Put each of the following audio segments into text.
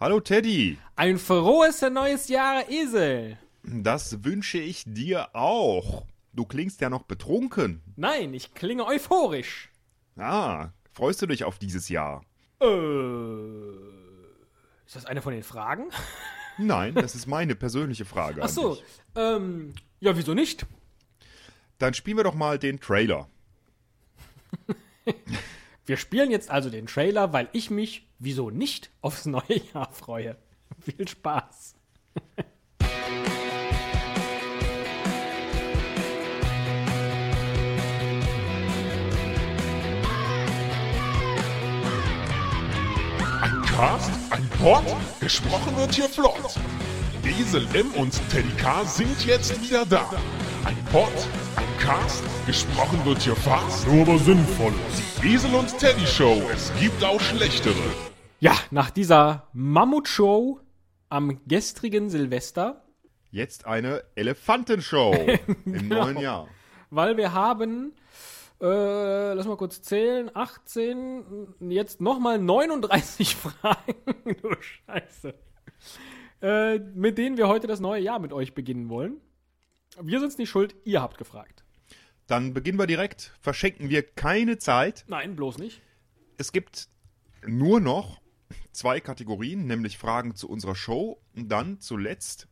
Hallo Teddy. Ein frohes neues Jahr, Esel. Das wünsche ich dir auch. Du klingst ja noch betrunken. Nein, ich klinge euphorisch. Ah, freust du dich auf dieses Jahr? Äh, ist das eine von den Fragen? Nein, das ist meine persönliche Frage. Ach so, ähm, ja, wieso nicht? Dann spielen wir doch mal den Trailer. Wir spielen jetzt also den Trailer, weil ich mich, wieso nicht, aufs neue Jahr freue. Viel Spaß. Ein Cast, ein Pod, gesprochen wird hier flott. Esel M und Teddy K sind jetzt wieder da. Ein Pod, ein Cast, gesprochen wird hier fast, nur aber sinnvoll. Die Esel und Teddy Show, es gibt auch schlechtere. Ja, nach dieser Mammutshow am gestrigen Silvester, Jetzt eine Elefantenshow im neuen Jahr. weil wir haben, äh, lass mal kurz zählen, 18, jetzt nochmal 39 Fragen, du Scheiße, äh, mit denen wir heute das neue Jahr mit euch beginnen wollen. Wir sind's nicht schuld, ihr habt gefragt. Dann beginnen wir direkt. Verschenken wir keine Zeit. Nein, bloß nicht. Es gibt nur noch zwei Kategorien, nämlich Fragen zu unserer Show und dann zuletzt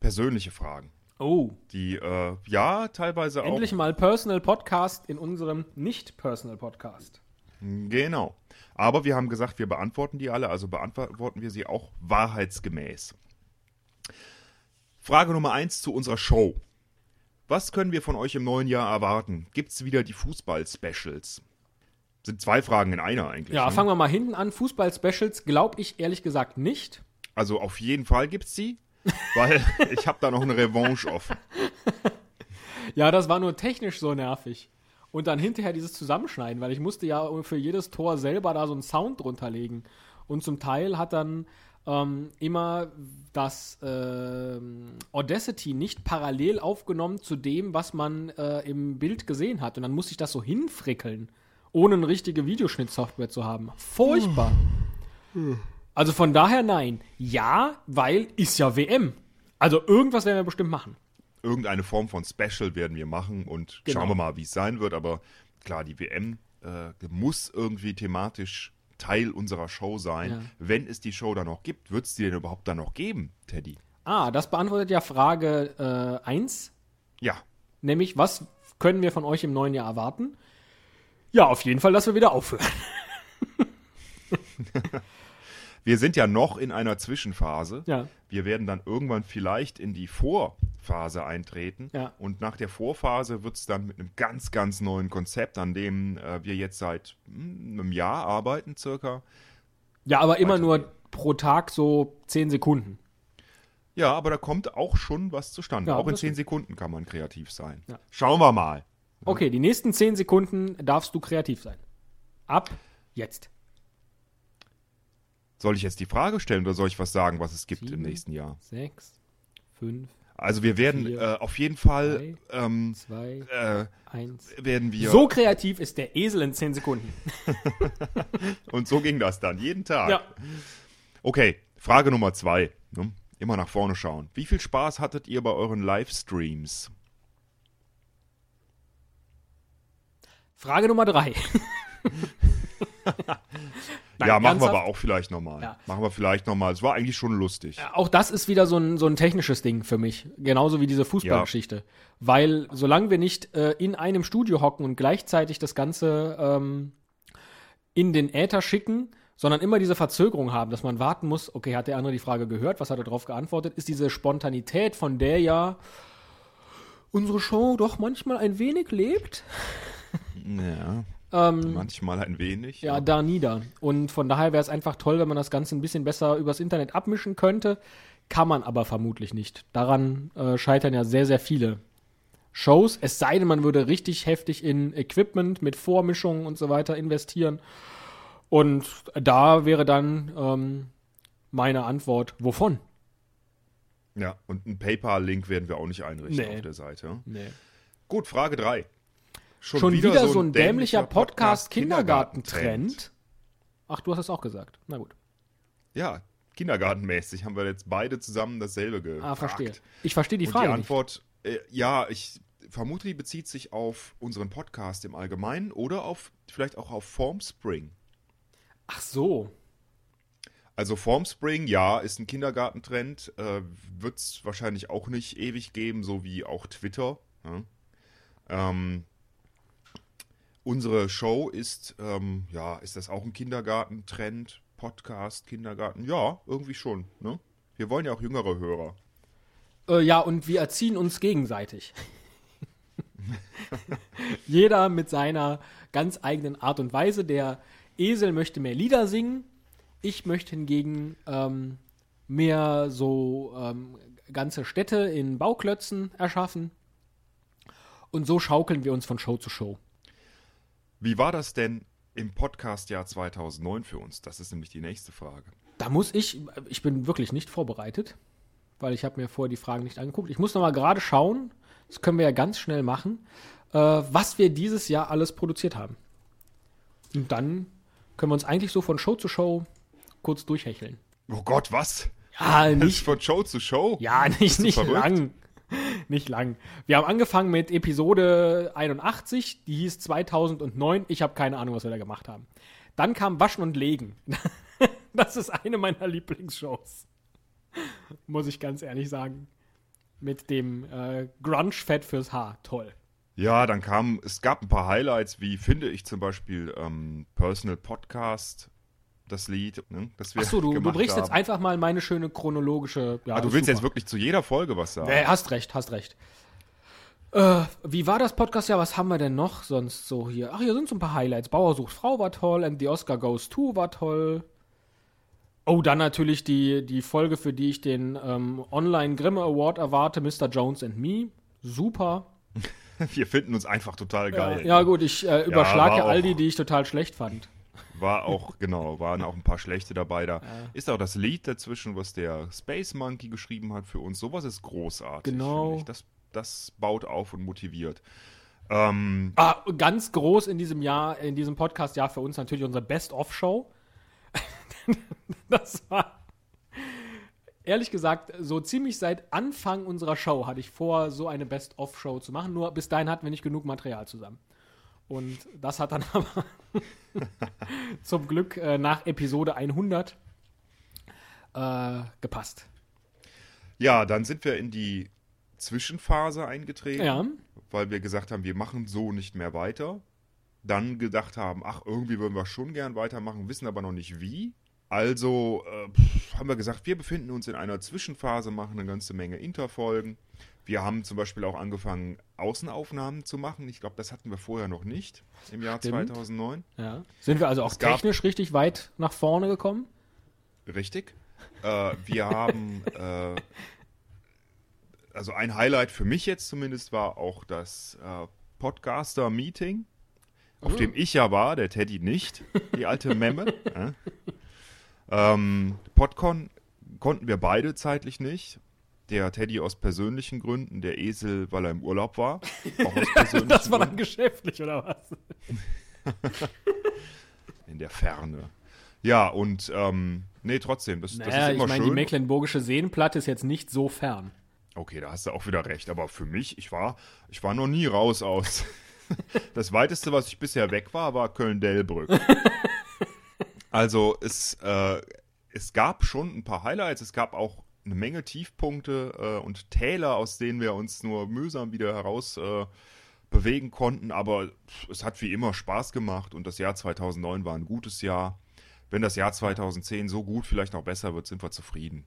persönliche Fragen. Oh, Die, äh, ja, teilweise endlich mal Personal Podcast in unserem Nicht-Personal Podcast. auch. Genau. Aber wir haben gesagt, wir beantworten die alle, also beantworten wir sie auch wahrheitsgemäß. Frage Nummer eins zu unserer Show. Was können wir von euch im neuen Jahr erwarten? Gibt's wieder die Fußball-Specials? Sind zwei Fragen in einer eigentlich. Ja, ne? fangen wir mal hinten an. Fußball-Specials glaube ich ehrlich gesagt nicht. Also auf jeden Fall gibt's sie, weil ich habe da noch eine Revanche offen. Ja, das war nur technisch so nervig. Und dann hinterher dieses Zusammenschneiden, weil ich musste ja für jedes Tor selber da so einen Sound drunter legen. Und zum Teil hat dann ähm, immer das ähm, Audacity nicht parallel aufgenommen zu dem, was man äh, im Bild gesehen hat. Und dann musste ich das so hinfrickeln, ohne eine richtige Videoschnittsoftware zu haben. Furchtbar. Also von daher nein. Ja, weil ist ja WM. Also irgendwas werden wir bestimmt machen. Irgendeine Form von Special werden wir machen und Genau. schauen wir mal, wie es sein wird. Aber klar, die WM äh, muss irgendwie thematisch Teil unserer Show sein. Ja. Wenn es die Show dann noch gibt, wird es die denn überhaupt dann noch geben, Teddy? Ah, das beantwortet ja Frage 1, Ja, nämlich was können wir von euch im neuen Jahr erwarten? Ja, auf jeden Fall, dass wir wieder aufhören. wir sind ja noch in einer Zwischenphase. Ja. Wir werden dann irgendwann vielleicht in die Vorphase eintreten. Ja. Und nach der Vorphase wird es dann mit einem ganz, ganz neuen Konzept, an dem äh, wir jetzt seit hm, einem Jahr arbeiten, circa. Ja, aber immer nur pro Tag so 10 Sekunden. Ja, aber da kommt auch schon was zustande. Ja, auch in zehn. Sekunden kann man kreativ sein. Ja. Schauen wir mal. Okay, die nächsten 10 Sekunden darfst du kreativ sein. Ab jetzt. Soll ich jetzt die Frage stellen oder soll ich was sagen, was es gibt im Sieben. nächsten Jahr? 6, 5, Also wir werden Vier, äh, auf jeden Fall ähm, 2, äh, 1. werden wir So kreativ ist der Esel in 10 Sekunden. und so ging das dann jeden Tag. Ja. Okay, Frage Nummer zwei. Ne? Immer nach vorne schauen. Wie viel Spaß hattet ihr bei euren Livestreams? Frage Nummer 3. Nein, ja, machen wir ernsthaft? aber auch vielleicht nochmal. Ja. Machen wir vielleicht nochmal. Es war eigentlich schon lustig. Auch das ist wieder so ein, so ein technisches Ding für mich. Genauso wie diese Fußballgeschichte. Weil solange wir nicht äh, in einem Studio hocken und gleichzeitig das Ganze ähm, in den Äther schicken, sondern immer diese Verzögerung haben, dass man warten muss, okay, hat der andere die Frage gehört, was hat er darauf geantwortet, ist diese Spontanität, von der ja unsere Show doch manchmal ein wenig lebt. Ja, Ähm, manchmal ein wenig. ja, da nieder. Und von daher wäre es einfach toll, wenn man das Ganze ein bisschen besser übers Internet abmischen könnte. Kann man aber vermutlich nicht. Daran äh, scheitern ja sehr, sehr viele Shows. Es sei denn, man würde richtig heftig in Equipment mit Vormischungen und so weiter investieren. Und da wäre dann ähm, meine Antwort, wovon? Ja, und einen PayPal-Link werden wir auch nicht einrichten Nee. auf der Seite. Nee. Gut, Frage 3. Schon, wieder, so ein dämlicher Podcast-Kindergarten-Trend. Ach, du hast es auch gesagt. Na gut. Ja, kindergartenmäßig haben wir jetzt beide zusammen dasselbe gefragt. Ah, verstehe. Ich verstehe die Und Frage die nicht. Antwort, äh, ja, ich vermute, die bezieht sich auf unseren Podcast im Allgemeinen oder auf vielleicht auch auf Formspring. Ach so. Also Formspring, ja, ist ein Kindergartentrend, äh, wird es wahrscheinlich auch nicht ewig geben, so wie auch Twitter. Ja. Ähm, unsere Show ist, ähm, ja, ist das auch ein Kindergartentrend? Podcast, Kindergarten? Ja, irgendwie schon. Ne? Wir wollen ja auch jüngere Hörer. Äh, ja, und wir erziehen uns gegenseitig. Jeder mit seiner ganz eigenen Art und Weise. Der Esel möchte mehr Lieder singen. Ich möchte hingegen ähm, mehr so ähm, ganze Städte in Bauklötzen erschaffen. Und so schaukeln wir uns von Show zu Show. Wie war das denn im Podcast-Jahr 2009 für uns? Das ist nämlich die nächste Frage. Da muss ich, ich bin wirklich nicht vorbereitet, weil ich habe mir vorher die Fragen nicht angeguckt. Ich muss noch mal gerade schauen, das können wir ja ganz schnell machen, äh, was wir dieses Jahr alles produziert haben. Und dann können wir uns eigentlich so von Show zu Show kurz durchhecheln. Oh Gott, was? Ja, nicht, von Show zu Show? ja, nicht, nicht verrückt? lang. Nicht lang. Wir haben angefangen mit Episode 81, die hieß 2009. Ich habe keine Ahnung, was wir da gemacht haben. Dann kam Waschen und Legen. Das ist eine meiner Lieblingsshows. Muss ich ganz ehrlich sagen. Mit dem äh, Grunge-Fett fürs Haar. Toll. Ja, dann kam, es gab ein paar Highlights, wie finde ich zum Beispiel ähm, Personal Podcast, das Lied, ne, das wir Achso, du, du brichst jetzt haben. einfach mal meine schöne chronologische. Ja, Ah, du willst jetzt super. wirklich zu jeder Folge was sagen? Äh, hast recht, hast recht. Äh, wie war das Podcast? Ja, was haben wir denn noch sonst so hier? Ach, hier sind so ein paar Highlights. Bauer sucht Frau war toll, and the Oscar Goes To war toll. Oh, dann natürlich die, die Folge, für die ich den ähm, Online Grimme Award erwarte, Mr. Jones and Me. Super. Wir finden uns einfach total geil. Ja, gut, ich äh, überschlage war all die, die ich total schlecht fand. War auch, genau, waren auch ein paar schlechte dabei. Da ist auch das Lied dazwischen, was der Space Monkey geschrieben hat für uns. Sowas ist großartig. Genau. Das, das baut auf und motiviert. Ähm, Ah, ganz groß in diesem Jahr, in diesem Podcast-Jahr für uns natürlich unsere Best-of-Show. das war, ehrlich gesagt, so ziemlich seit Anfang unserer Show hatte ich vor, so eine Best-of-Show zu machen. Nur bis dahin hatten wir nicht genug Material zusammen. Und das hat dann aber zum Glück äh, nach Episode 100 äh, gepasst. ja, dann sind wir in die Zwischenphase eingetreten. Ja. weil wir gesagt haben, wir machen so nicht mehr weiter. Dann gedacht haben, ach, irgendwie würden wir schon gern weitermachen, wissen aber noch nicht wie. Also äh, haben wir gesagt, wir befinden uns in einer Zwischenphase, machen eine ganze Menge Interfolgen. Wir haben zum Beispiel auch angefangen, Außenaufnahmen zu machen. Ich glaube, das hatten wir vorher noch nicht im Jahr Stimmt. 2009. ja. Sind wir also auch Es technisch richtig weit nach vorne gekommen? Richtig. Äh, wir haben, äh, also ein Highlight für mich jetzt zumindest war auch das äh, Podcaster-Meeting, auf dem ich ja war, der Teddy nicht, die alte Memme. äh. ähm, Podcon konnten wir beide zeitlich nicht. Der Teddy aus persönlichen Gründen, der Esel, weil er im Urlaub war. Auch aus persönlichen Das war dann Gründen. geschäftlich, oder was? in der Ferne. Ja, und ähm, nee, trotzdem, das, das Naja, ist ich immer meine, die schön. Mecklenburgische Seenplatte ist jetzt nicht so fern. Okay, da hast du auch wieder recht. Aber für mich, ich war, ich war noch nie raus aus. Das weiteste, was ich bisher weg war, war Köln-Delbrück. Also es, äh, es gab schon ein paar Highlights. Es gab auch eine Menge Tiefpunkte äh, und Täler, aus denen wir uns nur mühsam wieder heraus äh, bewegen konnten. Aber es hat wie immer Spaß gemacht und das Jahr 2009 war ein gutes Jahr. Wenn das Jahr 2010 so gut, vielleicht noch besser wird, sind wir zufrieden.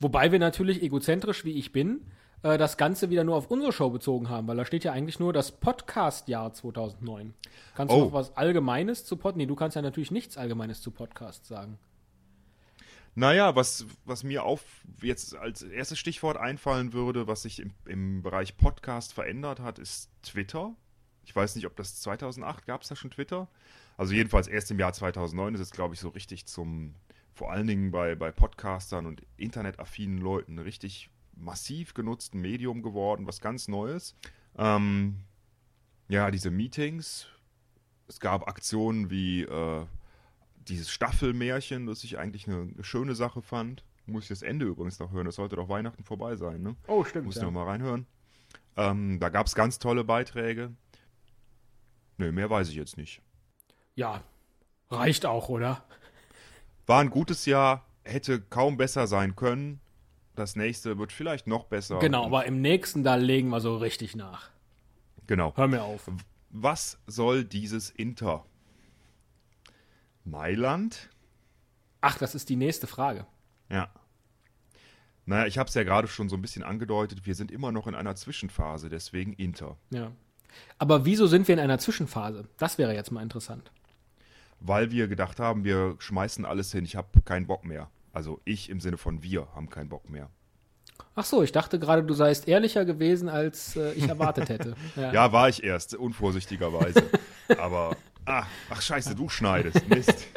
Wobei wir natürlich egozentrisch, wie ich bin, äh, das Ganze wieder nur auf unsere Show bezogen haben, weil da steht ja eigentlich nur das Podcast-Jahr 2009. Kannst du Oh. noch was Allgemeines zu Pod? Nee, du kannst ja natürlich nichts Allgemeines zu Podcasts sagen. Naja, was, was mir auf jetzt als erstes Stichwort einfallen würde, was sich im, im Bereich Podcast verändert hat, ist Twitter. Ich weiß nicht, ob das 2008 gab es da schon Twitter. Also jedenfalls erst im Jahr 2009 ist es, glaube ich, so richtig zum, vor allen Dingen bei, bei Podcastern und internetaffinen Leuten, richtig massiv genutzten Medium geworden, was ganz Neues. Ähm, ja, diese Meetings. Es gab Aktionen wie äh, dieses Staffelmärchen, das ich eigentlich eine, eine schöne Sache fand. Muss ich das Ende übrigens noch hören. Das sollte doch Weihnachten vorbei sein, ne? Oh, stimmt. Muss ich Ja. noch mal reinhören. Ähm, da gab es ganz tolle Beiträge. Nö, mehr weiß ich jetzt nicht. ja, reicht auch, oder? War ein gutes Jahr, hätte kaum besser sein können. Das nächste wird vielleicht noch besser. Genau, aber im nächsten, da legen wir so richtig nach. Genau. Hör mir auf. Was soll dieses Inter? Mailand? Ach, das ist die nächste Frage. Ja. Naja, ich habe es ja gerade schon so ein bisschen angedeutet. Wir sind immer noch in einer Zwischenphase, deswegen Inter. Ja. Aber wieso sind wir in einer Zwischenphase? Das wäre jetzt mal interessant. Weil wir gedacht haben, wir schmeißen alles hin. Ich habe keinen Bock mehr. Also ich im Sinne von wir haben keinen Bock mehr. Ach so, ich dachte gerade, du seist ehrlicher gewesen, als äh, ich erwartet hätte. Ja. Ja, war ich erst, unvorsichtigerweise. Aber, ah, ach scheiße, du schneidest. Mist.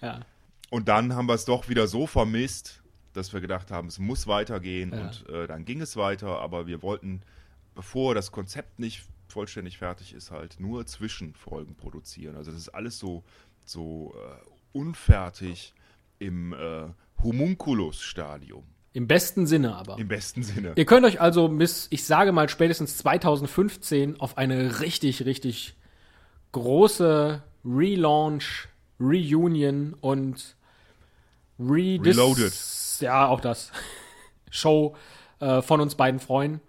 Ja. Und dann haben wir es doch wieder so vermisst, dass wir gedacht haben, es muss weitergehen. Ja. Und äh, dann ging es weiter, aber wir wollten, bevor das Konzept nicht vollständig fertig ist, halt nur Zwischenfolgen produzieren. Also das ist alles so, so äh, unfertig im äh, Homunculus-Stadium. Im besten Sinne aber. Im besten Sinne. Ihr könnt euch also bis, ich sage mal, spätestens 2015 auf eine richtig, richtig große Relaunch, Reunion und Redis Reloaded. Ja, auch das. Show äh, von uns beiden freuen.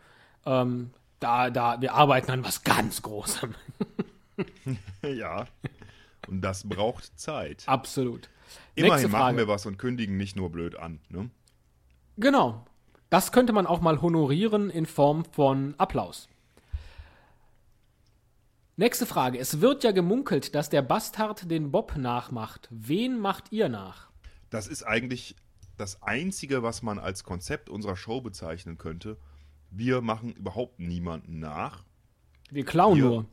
Ähm, da, da, wir arbeiten an was ganz Großem. ja. Und das braucht Zeit. Absolut. Immerhin machen wir was und kündigen nicht nur blöd an. Ne? Genau. Das könnte man auch mal honorieren in Form von Applaus. Nächste Frage. Es wird ja gemunkelt, dass der Bastard den Bob nachmacht. Wen macht ihr nach? Das ist eigentlich das Einzige, was man als Konzept unserer Show bezeichnen könnte. Wir machen überhaupt niemanden nach. Wir klauen Wir- nur.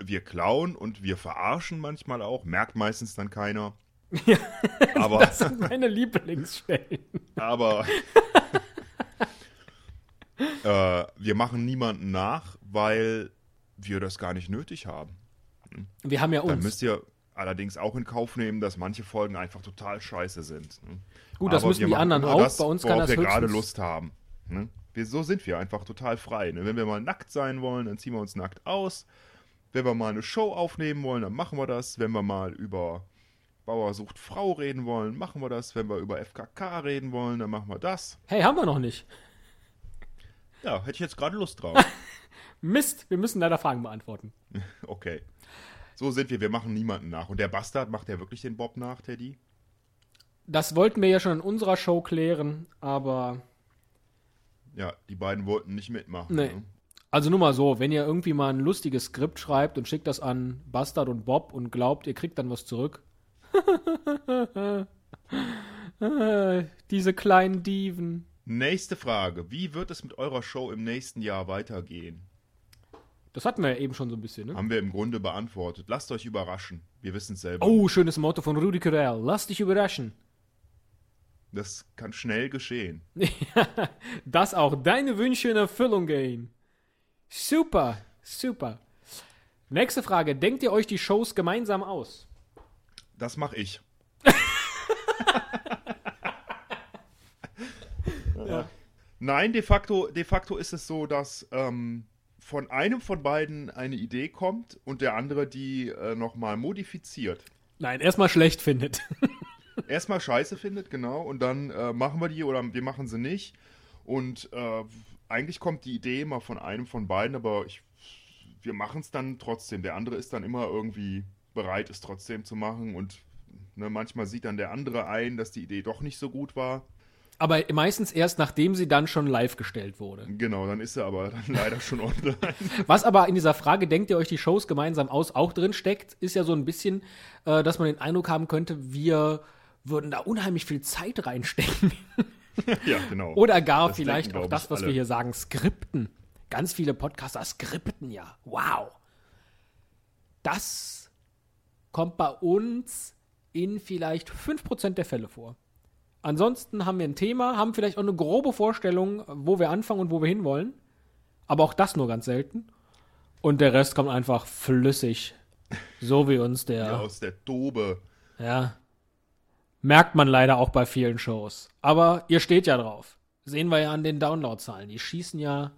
Wir klauen und wir verarschen manchmal auch. Merkt meistens dann keiner. Aber, Das sind meine Lieblingsstellen. aber äh, wir machen niemanden nach, weil wir das gar nicht nötig haben. Wir haben ja Dann uns. müsst ihr allerdings auch in Kauf nehmen, dass manche Folgen einfach total scheiße sind. ne? Gut, das Aber müssen wir die anderen auch. Das, Bei uns kann das wir gerade Lust haben. Ne? Wir, so sind wir einfach total frei. Ne? Wenn wir mal nackt sein wollen, dann ziehen wir uns nackt aus. Wenn wir mal eine Show aufnehmen wollen, dann machen wir das. Wenn wir mal über Bauer sucht Frau reden wollen, machen wir das. Wenn wir über FKK reden wollen, dann machen wir das. Hey, haben wir noch nicht. Ja, hätte ich jetzt gerade Lust drauf. Mist, wir müssen leider Fragen beantworten. Okay. So sind wir. Wir machen niemanden nach. Und der Bastard macht ja wirklich den Bob nach, Teddy? Das wollten wir ja schon in unserer Show klären, aber Ja, die beiden wollten nicht mitmachen. Nee. Ne? Also nur mal so, wenn ihr irgendwie mal ein lustiges Skript schreibt und schickt das an Bastard und Bob und glaubt, ihr kriegt dann was zurück. Diese kleinen Dieven. Nächste Frage. Wie wird es mit eurer Show im nächsten Jahr weitergehen? Das hatten wir ja eben schon so ein bisschen, ne? Haben wir im Grunde beantwortet. Lasst euch überraschen. Wir wissen es selber. Oh, schönes Motto von Rudi Carell. Lass dich überraschen. Das kann schnell geschehen. Dass auch deine Wünsche in Erfüllung gehen. Super, super. Nächste Frage. Denkt ihr euch die Shows gemeinsam aus? Das mache ich. Nein, de facto, de facto ist es so, dass ähm, von einem von beiden eine Idee kommt und der andere die äh, nochmal modifiziert. Nein, erstmal schlecht findet. Erstmal scheiße findet, genau, und dann äh, machen wir die oder wir machen sie nicht. Und äh, eigentlich kommt die Idee immer von einem von beiden, aber ich, wir machen es dann trotzdem. Der andere ist dann immer irgendwie bereit, es trotzdem zu machen. Und ne, manchmal sieht dann der andere ein, dass die Idee doch nicht so gut war. Aber meistens erst, nachdem sie dann schon live gestellt wurde. Genau, dann ist er aber dann leider schon online. Was aber in dieser Frage, denkt ihr euch die Shows gemeinsam aus, auch drin steckt, ist ja so ein bisschen, äh, dass man den Eindruck haben könnte, wir würden da unheimlich viel Zeit reinstecken. ja, genau. Oder gar Das vielleicht denken, auch das, was alle. wir hier sagen, Skripten. Ganz viele Podcaster skripten ja. Wow. Das kommt bei uns in vielleicht 5% der Fälle vor. Ansonsten haben wir ein Thema, haben vielleicht auch eine grobe Vorstellung, wo wir anfangen und wo wir hinwollen. Aber auch das nur ganz selten. Und der Rest kommt einfach flüssig. So wie uns der. Ja, aus der Dobe Ja. Merkt man leider auch bei vielen Shows. Aber ihr steht ja drauf. Sehen wir ja an den Downloadzahlen. Die schießen ja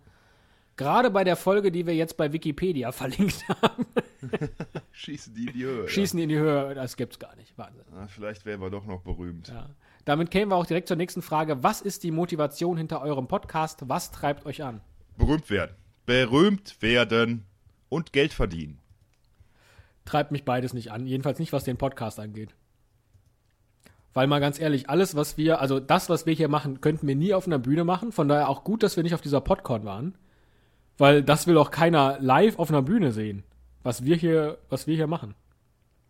gerade bei der Folge, die wir jetzt bei Wikipedia verlinkt haben, Schießen die in die Höhe. schießen die in die Höhe. Das gibt's gar nicht. Wahnsinn. Ah, vielleicht wären wir doch noch berühmt. Ja. Damit kämen wir auch direkt zur nächsten Frage. Was ist die Motivation hinter eurem Podcast? Was treibt euch an? Berühmt werden. Berühmt werden und Geld verdienen. Treibt mich beides nicht an. Jedenfalls nicht, was den Podcast angeht. Weil mal ganz ehrlich, alles, was wir, also das, was wir hier machen, könnten wir nie auf einer Bühne machen. Von daher auch gut, dass wir nicht auf dieser Podcon waren. Weil das will auch keiner live auf einer Bühne sehen. Was wir hier, was wir hier machen.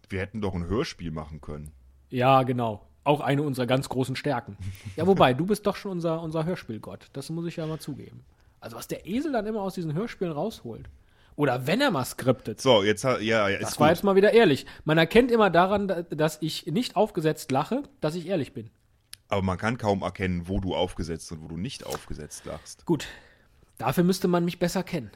Wir hätten doch ein Hörspiel machen können. Ja, genau. Auch eine unserer ganz großen Stärken. Ja, wobei, du bist doch schon unser, unser Hörspielgott. Das muss ich ja mal zugeben. Also, was der Esel dann immer aus diesen Hörspielen rausholt. Oder wenn er mal skriptet. So, jetzt ja, ja, ist Das war gut. jetzt mal wieder ehrlich. Man erkennt immer daran, da- dass ich nicht aufgesetzt lache, dass ich ehrlich bin. Aber man kann kaum erkennen, wo du aufgesetzt und wo du nicht aufgesetzt lachst. Gut. Dafür müsste man mich besser kennen.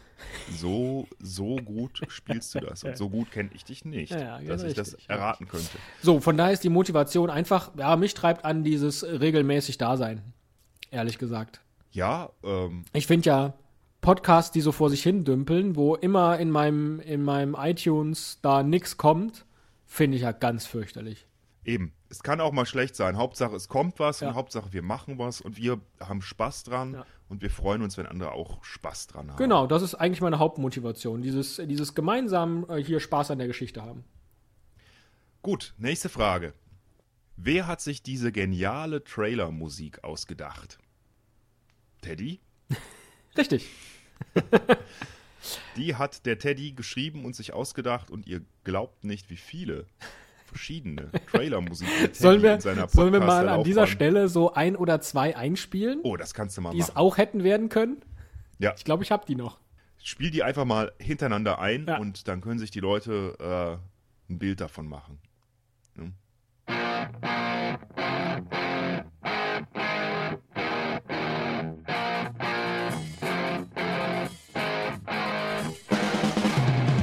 So, so gut spielst du das. Und so gut kenne ich dich nicht, Ja, ja, dass genau ich das richtig, erraten könnte. So, von daher ist die Motivation einfach, ja, mich treibt an dieses regelmäßig Dasein. Ehrlich gesagt. Ja, ähm, Ich finde ja Podcasts, die so vor sich hin dümpeln, wo immer in meinem, in meinem iTunes da nix kommt, finde ich ja ganz fürchterlich. eben. Es kann auch mal schlecht sein. Hauptsache, es kommt was Ja. und Hauptsache, wir machen was und wir haben Spaß dran Ja. Und wir freuen uns, wenn andere auch Spaß dran haben. Genau, das ist eigentlich meine Hauptmotivation. Dieses, dieses gemeinsam äh, hier Spaß an der Geschichte haben. Gut, nächste Frage. Wer hat sich diese geniale Trailer-Musik ausgedacht? Teddy? Richtig. Die hat der Teddy geschrieben und sich ausgedacht und ihr glaubt nicht, wie viele verschiedene Trailer-Musik Sollen wir, in seiner sollen wir mal an dieser Stelle so ein oder zwei einspielen, Oh, das kannst du mal die es machen. auch hätten werden können? Ja, Ich glaube, ich habe die noch. spiel die einfach mal hintereinander ein Ja. und dann können sich die Leute äh, ein Bild davon machen. Ne?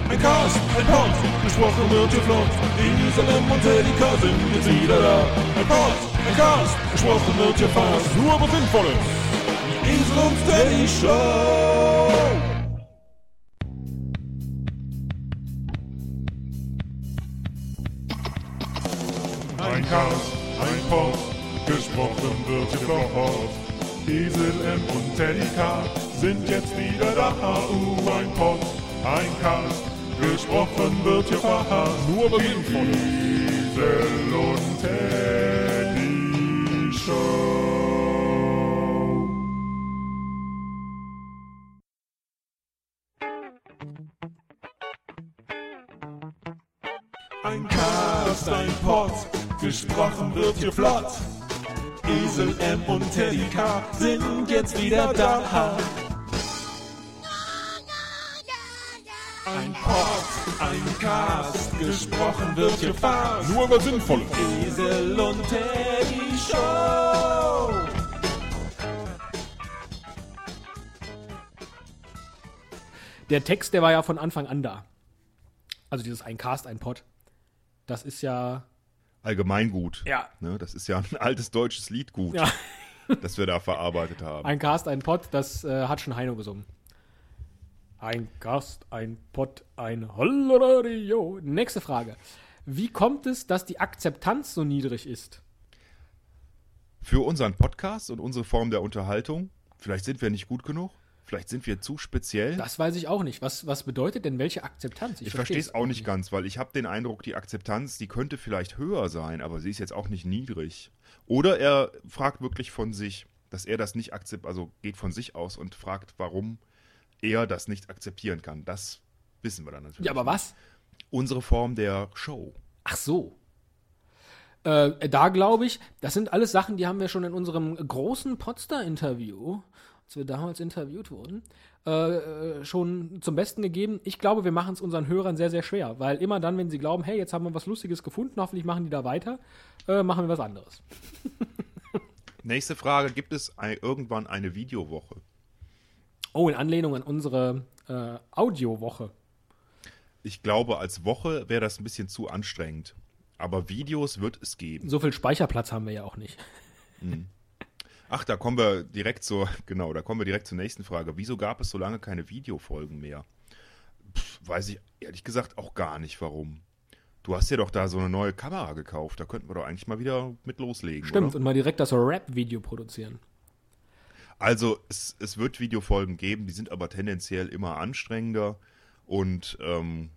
Ein Cast, gesprochen wird hier flott. Jerusalem und Erika sind jetzt wieder da. Ein Pod, ein Cast, gesprochen wird hier fast. Nur aber Sinnvolles. Die Esel und Teddy Show. Ein Cast, ein Pod, gesprochen wird hier flott. Esel M und Teddy K sind jetzt wieder da. Uh, ein Pod, ein Cast, gesprochen wird hier fast. Nur aber sinnvoll. Esel und Teddy Show. Ein Cast, ein Pod, gesprochen wird hier flott. Esel M und Teddy K sind jetzt wieder da. Ein Cast, gesprochen wird hier fast. Nur aber sinnvoll. Esel und Teddy Show. Der Text, der war ja von Anfang an da. Also dieses ein Cast, ein Pod. Das ist ja. Allgemeingut. Ja. Ne, das ist ja ein altes deutsches Liedgut, Ja. das wir da verarbeitet haben. Ein Cast, ein Pod, das äh, hat schon Heino gesungen. Ein Cast, ein Pod, ein Holleradio. Nächste Frage. Wie kommt es, dass die Akzeptanz so niedrig ist? Für unseren Podcast und unsere Form der Unterhaltung, vielleicht sind wir nicht gut genug, vielleicht sind wir zu speziell. Das weiß ich auch nicht. Was, was bedeutet denn welche Akzeptanz? Ich verstehe es auch nicht ganz, weil ich habe den Eindruck, die Akzeptanz, die könnte vielleicht höher sein, aber sie ist jetzt auch nicht niedrig. Oder er fragt wirklich von sich, dass er das nicht akzeptiert, also geht von sich aus und fragt, warum er das nicht akzeptieren kann. Das wissen wir dann natürlich. Ja, aber was? Unsere Form der Show. Ach so. Äh, da glaube ich, das sind alles Sachen, die haben wir schon in unserem großen Potsdam-Interview, als wir damals interviewt wurden, äh, äh, schon zum Besten gegeben. Ich glaube, wir machen es unseren Hörern sehr, sehr schwer, weil immer dann, wenn sie glauben, hey, jetzt haben wir was Lustiges gefunden, hoffentlich machen die da weiter, äh, machen wir was anderes. Nächste Frage: Gibt es ein, irgendwann eine Videowoche? Oh, in Anlehnung an unsere äh, Audiowoche. Ich glaube, als Woche wäre das ein bisschen zu anstrengend. Aber Videos wird es geben. So viel Speicherplatz haben wir ja auch nicht. Ach, da kommen wir direkt zur, genau, da kommen wir direkt zur nächsten Frage. Wieso gab es so lange keine Videofolgen mehr? Pff, weiß ich ehrlich gesagt auch gar nicht warum. Du hast ja doch da so eine neue Kamera gekauft. Da könnten wir doch eigentlich mal wieder mit loslegen. Stimmt, Oder? und mal direkt das Rap-Video produzieren. Also es, es wird Videofolgen geben, die sind aber tendenziell immer anstrengender und ähm,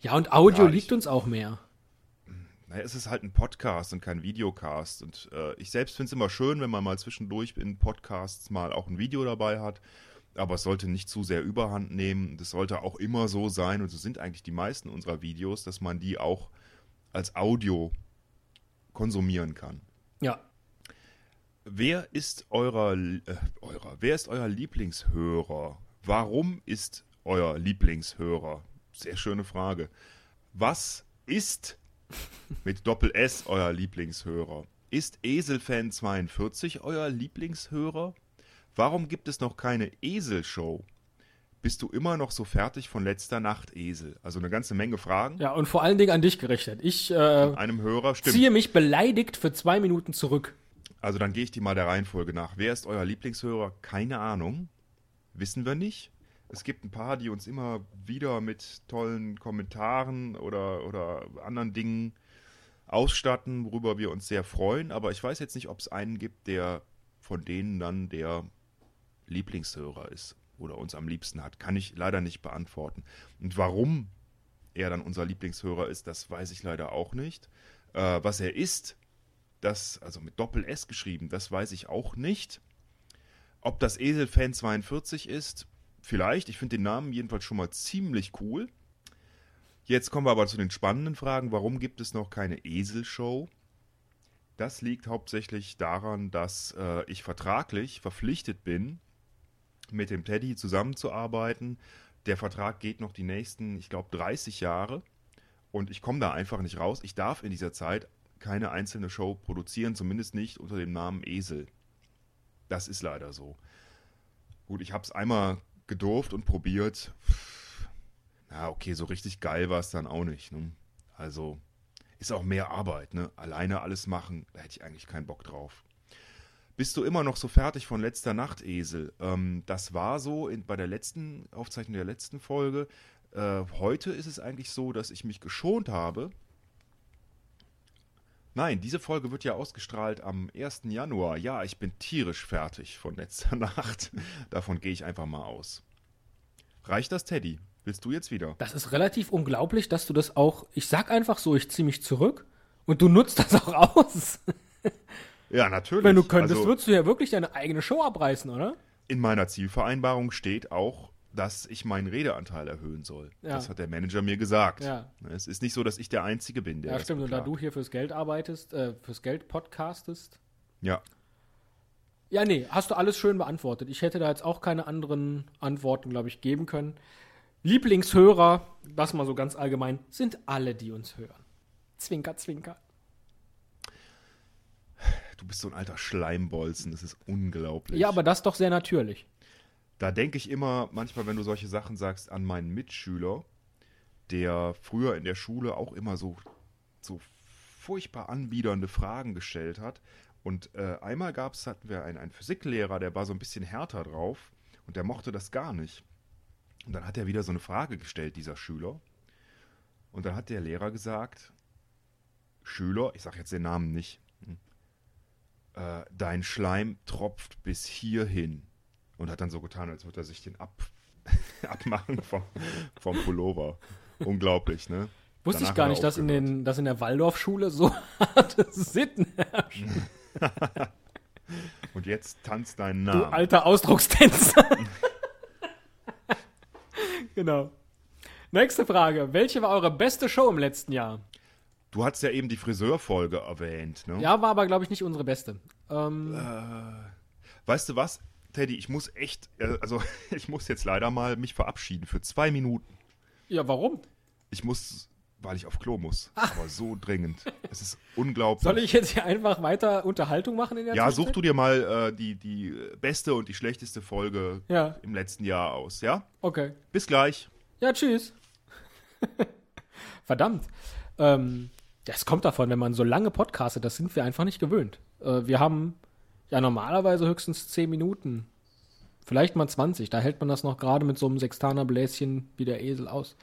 Ja, und Audio Ja, ich- liegt uns auch mehr. naja, es ist halt ein Podcast und kein Videocast. Und äh, ich selbst finde es immer schön, wenn man mal zwischendurch in Podcasts mal auch ein Video dabei hat. Aber es sollte nicht zu sehr überhand nehmen. Das sollte auch immer so sein, und so sind eigentlich die meisten unserer Videos, dass man die auch als Audio konsumieren kann. Ja. Wer ist eurer, äh, eurer, wer ist euer Lieblingshörer? Warum ist euer Lieblingshörer? Sehr schöne Frage. Was ist mit Doppel S euer Lieblingshörer? Ist Eselfan42 euer Lieblingshörer? Warum gibt es noch keine Eselshow? Bist du immer noch so fertig von letzter Nacht, Esel? Also eine ganze Menge Fragen. Ja, und vor allen Dingen an dich gerichtet. Ich äh, Einem Hörer, stimmt. ziehe mich beleidigt für zwei Minuten zurück. Also dann gehe ich die mal der Reihenfolge nach. Wer ist euer Lieblingshörer? Keine Ahnung. Wissen wir nicht. Es gibt ein paar, die uns immer wieder mit tollen Kommentaren oder, oder anderen Dingen ausstatten, worüber wir uns sehr freuen. Aber ich weiß jetzt nicht, ob es einen gibt, der von denen dann der Lieblingshörer ist oder uns am liebsten hat. Kann ich leider nicht beantworten. Und warum er dann unser Lieblingshörer ist, das weiß ich leider auch nicht. Äh, was er ist, das, also mit Doppel S geschrieben, das weiß ich auch nicht. Ob das Eselfan 42 ist, vielleicht. Ich finde den Namen jedenfalls schon mal ziemlich cool. Jetzt kommen wir aber zu den spannenden Fragen. Warum gibt es noch keine Eselshow? Das liegt hauptsächlich daran, dass äh, ich vertraglich verpflichtet bin, mit dem Teddy zusammenzuarbeiten. Der Vertrag geht noch die nächsten, ich glaube, 30 Jahre. Und ich komme da einfach nicht raus. Ich darf in dieser Zeit keine einzelne Show produzieren, zumindest nicht unter dem Namen Esel. Das ist leider so. Gut, ich habe es einmal gedurft und probiert. Na, okay, so richtig geil war es dann auch nicht. Ne? Also ist auch mehr Arbeit, ne? Alleine alles machen, da hätte ich eigentlich keinen Bock drauf. Bist du immer noch so fertig von letzter Nacht, Esel? Ähm, das war so in, bei der letzten Aufzeichnung der letzten Folge. Äh, heute ist es eigentlich so, dass ich mich geschont habe. Nein, diese Folge wird ja ausgestrahlt am 1. Januar. Ja, ich bin tierisch fertig von letzter Nacht. Davon gehe ich einfach mal aus. Reicht das, Teddy? Willst du jetzt wieder? Das ist relativ unglaublich, dass du das auch. Ich sag einfach so, ich ziehe mich zurück und du nutzt das auch aus. Ja, natürlich. Wenn du könntest, Also, würdest du ja wirklich deine eigene Show abreißen, oder? in meiner Zielvereinbarung steht auch, dass ich meinen Redeanteil erhöhen soll. Ja. Das hat der Manager mir gesagt. Ja. Es ist nicht so, dass ich der Einzige bin, der Ja, stimmt. Und da du hier fürs Geld arbeitest, äh, fürs Geld podcastest. Ja, Ja, nee, hast du alles schön beantwortet. Ich hätte da jetzt auch keine anderen Antworten, glaube ich, geben können. Lieblingshörer, das mal so ganz allgemein, sind alle, die uns hören. Zwinker, zwinker. du bist so ein alter Schleimbolzen, das ist unglaublich. Ja, aber das doch sehr natürlich. Da denke ich immer, manchmal, wenn du solche Sachen sagst, an meinen Mitschüler, der früher in der Schule auch immer so, so furchtbar anbiedernde Fragen gestellt hat. Und äh, einmal gab's, hatten wir einen, einen Physiklehrer, der war so ein bisschen härter drauf und der mochte das gar nicht. Und dann hat er wieder so eine Frage gestellt, dieser Schüler. Und dann hat der Lehrer gesagt, Schüler, ich sage jetzt den Namen nicht, hm, äh, dein Schleim tropft bis hierhin. Und hat dann so getan, als würde er sich den ab, abmachen vom, vom Pullover. Unglaublich, ne? Wusste Danach ich gar nicht, dass in, den, dass in der Waldorfschule so harte Sitten herrschen. Und jetzt tanzt dein Du Name. alter Ausdruckstänzer. genau. Nächste Frage. Welche war eure beste Show im letzten Jahr? Du hast ja eben die Friseurfolge erwähnt, ne? Ja, war aber, glaube ich, nicht unsere beste. Ähm, Weißt du was, Teddy, ich muss echt, äh, also ich muss jetzt leider mal mich verabschieden für zwei Minuten. ja, warum? Ich muss, weil ich auf Klo muss. Aber so dringend. Es ist unglaublich. Soll ich jetzt hier einfach weiter Unterhaltung machen in der ja, such du dir mal äh, die, die beste und die schlechteste Folge Ja, im letzten Jahr aus, ja? okay. Bis gleich. Ja, tschüss. Verdammt. Ähm, Das kommt davon, wenn man so lange podcastet, das sind wir einfach nicht gewöhnt. Äh, wir haben ja normalerweise höchstens 10 Minuten. Vielleicht mal 20. Da hält man das noch gerade mit so einem Sextanerbläschen wie der Esel aus.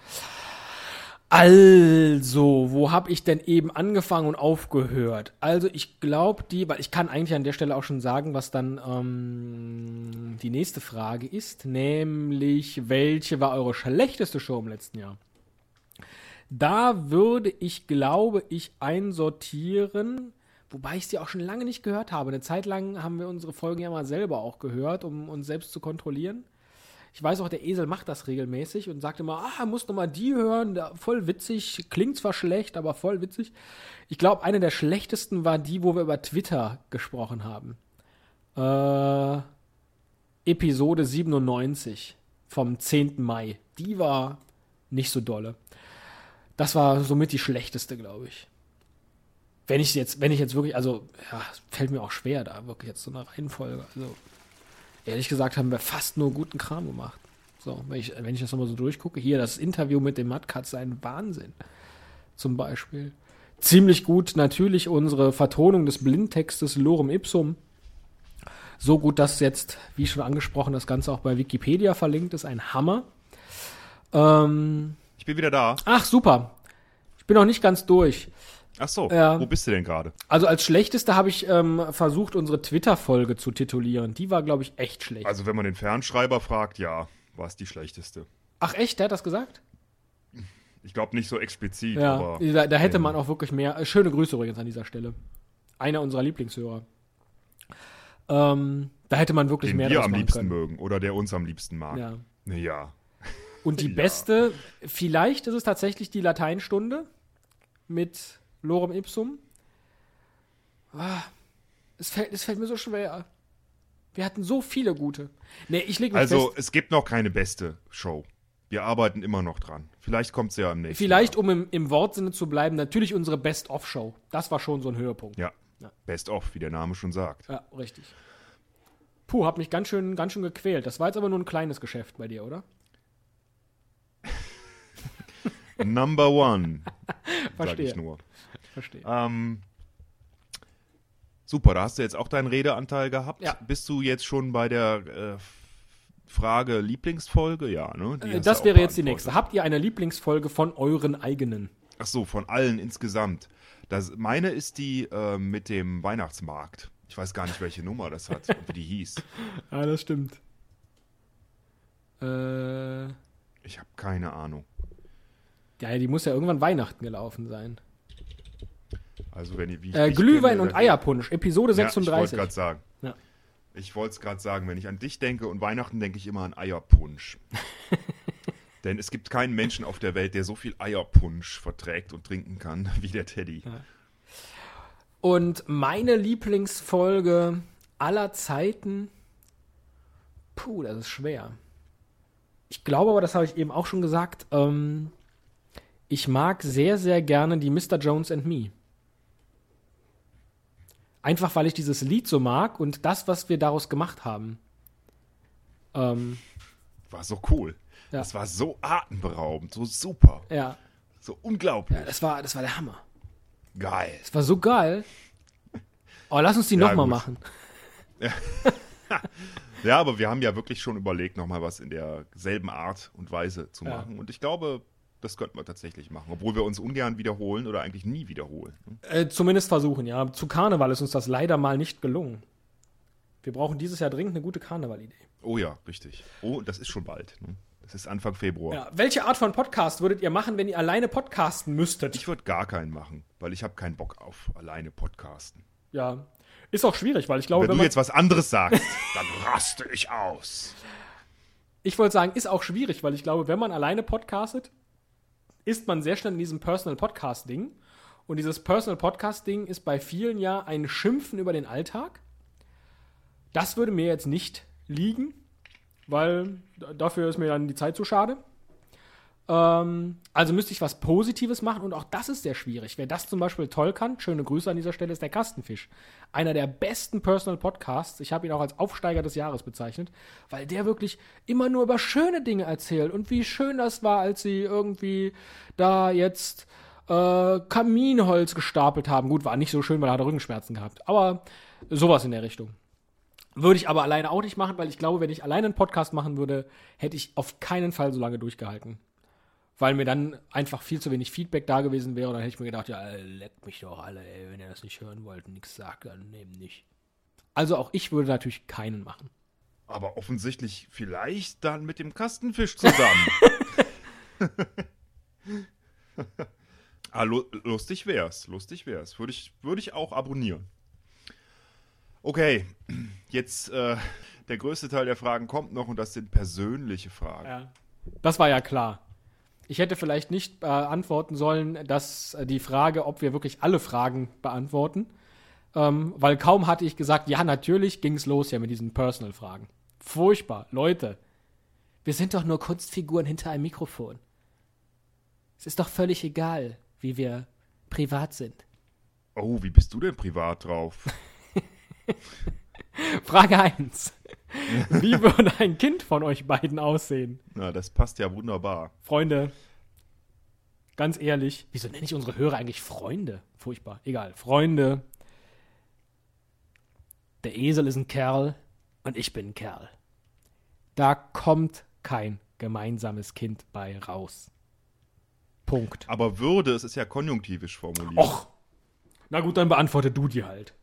Also, wo habe ich denn eben angefangen und aufgehört? Also, ich glaube, die, weil ich kann eigentlich an der Stelle auch schon sagen, was dann ähm, die nächste Frage ist, nämlich, welche war eure schlechteste Show im letzten Jahr? Da würde ich, glaube ich, einsortieren, wobei ich sie auch schon lange nicht gehört habe. Eine Zeit lang haben wir unsere Folgen ja mal selber auch gehört, um uns selbst zu kontrollieren. Ich weiß auch, der Esel macht das regelmäßig und sagt immer, ah, muss noch mal die hören, voll witzig, klingt zwar schlecht, aber voll witzig. Ich glaube, eine der schlechtesten war die, wo wir über Twitter gesprochen haben. Äh, Episode 97 vom 10. Mai. Die war nicht so dolle. Das war somit die schlechteste, glaube ich. Wenn ich jetzt, wenn ich jetzt wirklich, also, ja, fällt mir auch schwer, da wirklich jetzt so eine Reihenfolge. Also, ehrlich gesagt haben wir fast nur guten Kram gemacht. So, wenn ich, wenn ich das nochmal so durchgucke, hier das Interview mit dem Matkatz, ein Wahnsinn. Zum Beispiel. Ziemlich gut natürlich unsere Vertonung des Blindtextes Lorem Ipsum. So gut, dass jetzt, wie schon angesprochen, das Ganze auch bei Wikipedia verlinkt ist. Ein Hammer. Ähm, ich bin wieder da. Ach, super. Ich bin noch nicht ganz durch. Ach so, ja. wo bist du denn gerade? Also als schlechteste habe ich ähm, versucht, unsere Twitter-Folge zu titulieren. Die war, glaube ich, echt schlecht. Also wenn man den Fernschreiber fragt, ja, war es die schlechteste. Ach echt, der hat das gesagt? Ich glaube nicht so explizit, ja, aber. Da, da hätte ähm, man auch wirklich mehr. Äh, schöne Grüße übrigens an dieser Stelle. Einer unserer Lieblingshörer. Ähm, da hätte man wirklich den mehr wir am liebsten können. mögen oder der uns am liebsten mag. Ja. Ja. Und die ja. beste, vielleicht ist es tatsächlich die Lateinstunde mit Lorem Ipsum. Ah, es, fällt, es fällt mir so schwer. Wir hatten so viele gute. Nee, ich lege Also, fest. es gibt noch keine beste Show. Wir arbeiten immer noch dran. Vielleicht kommt es ja im nächsten Vielleicht, Jahr. um im, im Wortsinne zu bleiben, natürlich unsere Best-of-Show. Das war schon so ein Höhepunkt. Ja. ja. Best-of, wie der Name schon sagt. Ja, richtig. Puh, hab mich ganz schön, ganz schön gequält. Das war jetzt aber nur ein kleines Geschäft bei dir, oder? Number one. Verstehe. Sag ich nur. Verstehe. Ähm, super, da hast du jetzt auch deinen Redeanteil gehabt. Ja. Bist du jetzt schon bei der äh, Frage Lieblingsfolge? Ja, ne? Die das wäre jetzt die nächste. Habt ihr eine Lieblingsfolge von euren eigenen? Ach so, von allen insgesamt. Das, meine ist die äh, mit dem Weihnachtsmarkt. Ich weiß gar nicht, welche Nummer das hat und wie die hieß. Ja, das stimmt. Äh, ich habe keine Ahnung. Ja, die muss ja irgendwann Weihnachten gelaufen sein. Also wenn wie äh, Glühwein und Eierpunsch, Episode 36. Ja, ich wollte gerade sagen. Ja. Ich wollte es gerade sagen, wenn ich an dich denke und Weihnachten denke ich immer an Eierpunsch. Denn es gibt keinen Menschen auf der Welt, der so viel Eierpunsch verträgt und trinken kann wie der Teddy. Ja. Und meine Lieblingsfolge aller Zeiten, puh, das ist schwer. Ich glaube aber, das habe ich eben auch schon gesagt, ähm, ich mag sehr, sehr gerne die Mr. Jones and Me. Einfach weil ich dieses Lied so mag und das, was wir daraus gemacht haben. Ähm, war so cool. Ja. Das war so atemberaubend, so super. Ja. So unglaublich. Ja, das war, das war der Hammer. Geil. Das war so geil. Oh, lass uns die ja, nochmal machen. Ja. ja, aber wir haben ja wirklich schon überlegt, nochmal was in derselben Art und Weise zu machen. Und ich glaube, das könnten wir tatsächlich machen, obwohl wir uns ungern wiederholen oder eigentlich nie wiederholen. Ne? Äh, zumindest versuchen, ja. Zu Karneval ist uns das leider mal nicht gelungen. Wir brauchen dieses Jahr dringend eine gute Karneval-Idee. Oh ja, richtig. Oh, das ist schon bald. Ne? Das ist Anfang Februar. Ja. Welche Art von Podcast würdet ihr machen, wenn ihr alleine podcasten müsstet? Ich würde gar keinen machen, weil ich habe keinen Bock auf alleine podcasten. Ja, ist auch schwierig, weil ich glaube, wenn, wenn du jetzt was anderes sagst, dann raste ich aus. Ich wollte sagen, ist auch schwierig, weil ich glaube, wenn man alleine podcastet, ist man sehr schnell in diesem Personal Podcast Ding. Und dieses Personal Podcast Ding ist bei vielen ja ein Schimpfen über den Alltag. Das würde mir jetzt nicht liegen, weil dafür ist mir dann die Zeit zu schade. Ähm, also müsste ich was Positives machen und auch das ist sehr schwierig. Wer das zum Beispiel toll kann, schöne Grüße an dieser Stelle, ist der Kastenfisch. Einer der besten Personal Podcasts. Ich habe ihn auch als Aufsteiger des Jahres bezeichnet, weil der wirklich immer nur über schöne Dinge erzählt und wie schön das war, als sie irgendwie da jetzt äh, Kaminholz gestapelt haben. Gut, war nicht so schön, weil er hatte Rückenschmerzen gehabt. Aber sowas in der Richtung. Würde ich aber alleine auch nicht machen, weil ich glaube, wenn ich alleine einen Podcast machen würde, hätte ich auf keinen Fall so lange durchgehalten. Weil mir dann einfach viel zu wenig Feedback da gewesen wäre. Und dann hätte ich mir gedacht, ja, leckt mich doch alle, ey, wenn ihr das nicht hören wollt nichts sagt, dann eben nicht. Also auch ich würde natürlich keinen machen. Aber offensichtlich vielleicht dann mit dem Kastenfisch zusammen. ah, lu lustig wär's, lustig wär's. Würde ich, würde ich auch abonnieren. Okay, jetzt äh, der größte Teil der Fragen kommt noch und das sind persönliche Fragen. Ja. Das war ja klar. Ich hätte vielleicht nicht äh, antworten sollen, dass äh, die Frage, ob wir wirklich alle Fragen beantworten, ähm, weil kaum hatte ich gesagt, ja, natürlich ging es los ja mit diesen Personal-Fragen. Furchtbar, Leute. Wir sind doch nur Kunstfiguren hinter einem Mikrofon. Es ist doch völlig egal, wie wir privat sind. Oh, wie bist du denn privat drauf? Frage 1. Wie würde ein Kind von euch beiden aussehen? Na, das passt ja wunderbar. Freunde, ganz ehrlich, wieso nenne ich unsere Hörer eigentlich Freunde? Furchtbar. Egal. Freunde. Der Esel ist ein Kerl und ich bin ein Kerl. Da kommt kein gemeinsames Kind bei raus. Punkt. Aber würde, es ist ja konjunktivisch formuliert. Och. Na gut, dann beantworte du die halt.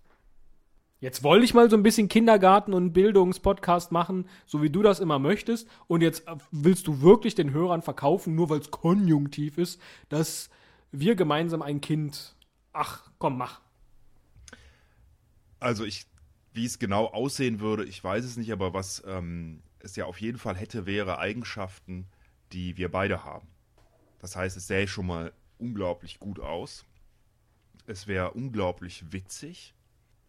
Jetzt wollte ich mal so ein bisschen Kindergarten und Bildungspodcast machen, so wie du das immer möchtest. Und jetzt äh, willst du wirklich den Hörern verkaufen, nur weil es konjunktiv ist, dass wir gemeinsam ein Kind. Ach, komm, mach. Also ich, wie es genau aussehen würde, ich weiß es nicht, aber was ähm, es ja auf jeden Fall hätte, wäre Eigenschaften, die wir beide haben. Das heißt, es sähe schon mal unglaublich gut aus. Es wäre unglaublich witzig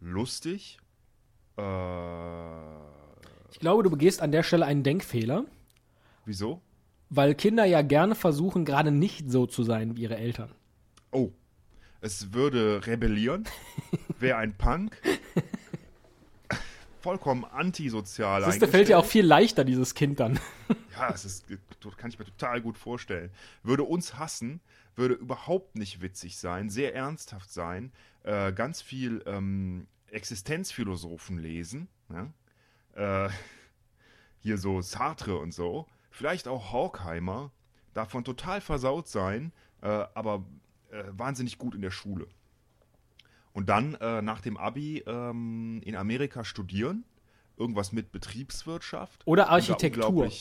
lustig. Äh, ich glaube, du begehst an der Stelle einen Denkfehler. Wieso? Weil Kinder ja gerne versuchen, gerade nicht so zu sein wie ihre Eltern. Oh. Es würde rebellieren, wäre ein Punk. Vollkommen antisozial. Das fällt ja auch viel leichter, dieses Kind dann. ja, das ist, kann ich mir total gut vorstellen. Würde uns hassen, würde überhaupt nicht witzig sein, sehr ernsthaft sein, äh, ganz viel ähm, Existenzphilosophen lesen. Ja? Äh, hier so Sartre und so. Vielleicht auch Horkheimer. Davon total versaut sein, äh, aber äh, wahnsinnig gut in der Schule. Und dann äh, nach dem Abi ähm, in Amerika studieren. Irgendwas mit Betriebswirtschaft. Oder Architektur.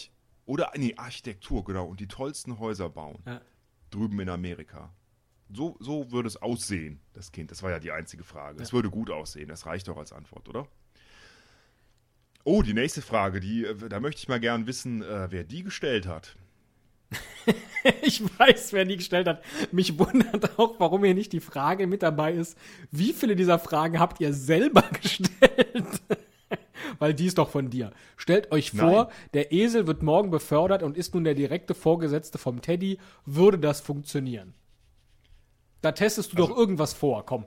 Oder, nee, Architektur, genau. Und die tollsten Häuser bauen. Ja. Drüben in Amerika. So, so würde es aussehen, das Kind. Das war ja die einzige Frage. Ja. Es würde gut aussehen. Das reicht doch als Antwort, oder? Oh, die nächste Frage, die, äh, da möchte ich mal gern wissen, äh, wer die gestellt hat. ich weiß, wer die gestellt hat. Mich wundert auch, warum hier nicht die Frage mit dabei ist, wie viele dieser Fragen habt ihr selber gestellt? Weil die ist doch von dir. Stellt euch vor, Nein. der Esel wird morgen befördert und ist nun der direkte Vorgesetzte vom Teddy. Würde das funktionieren? Da testest du also, doch irgendwas vor, komm.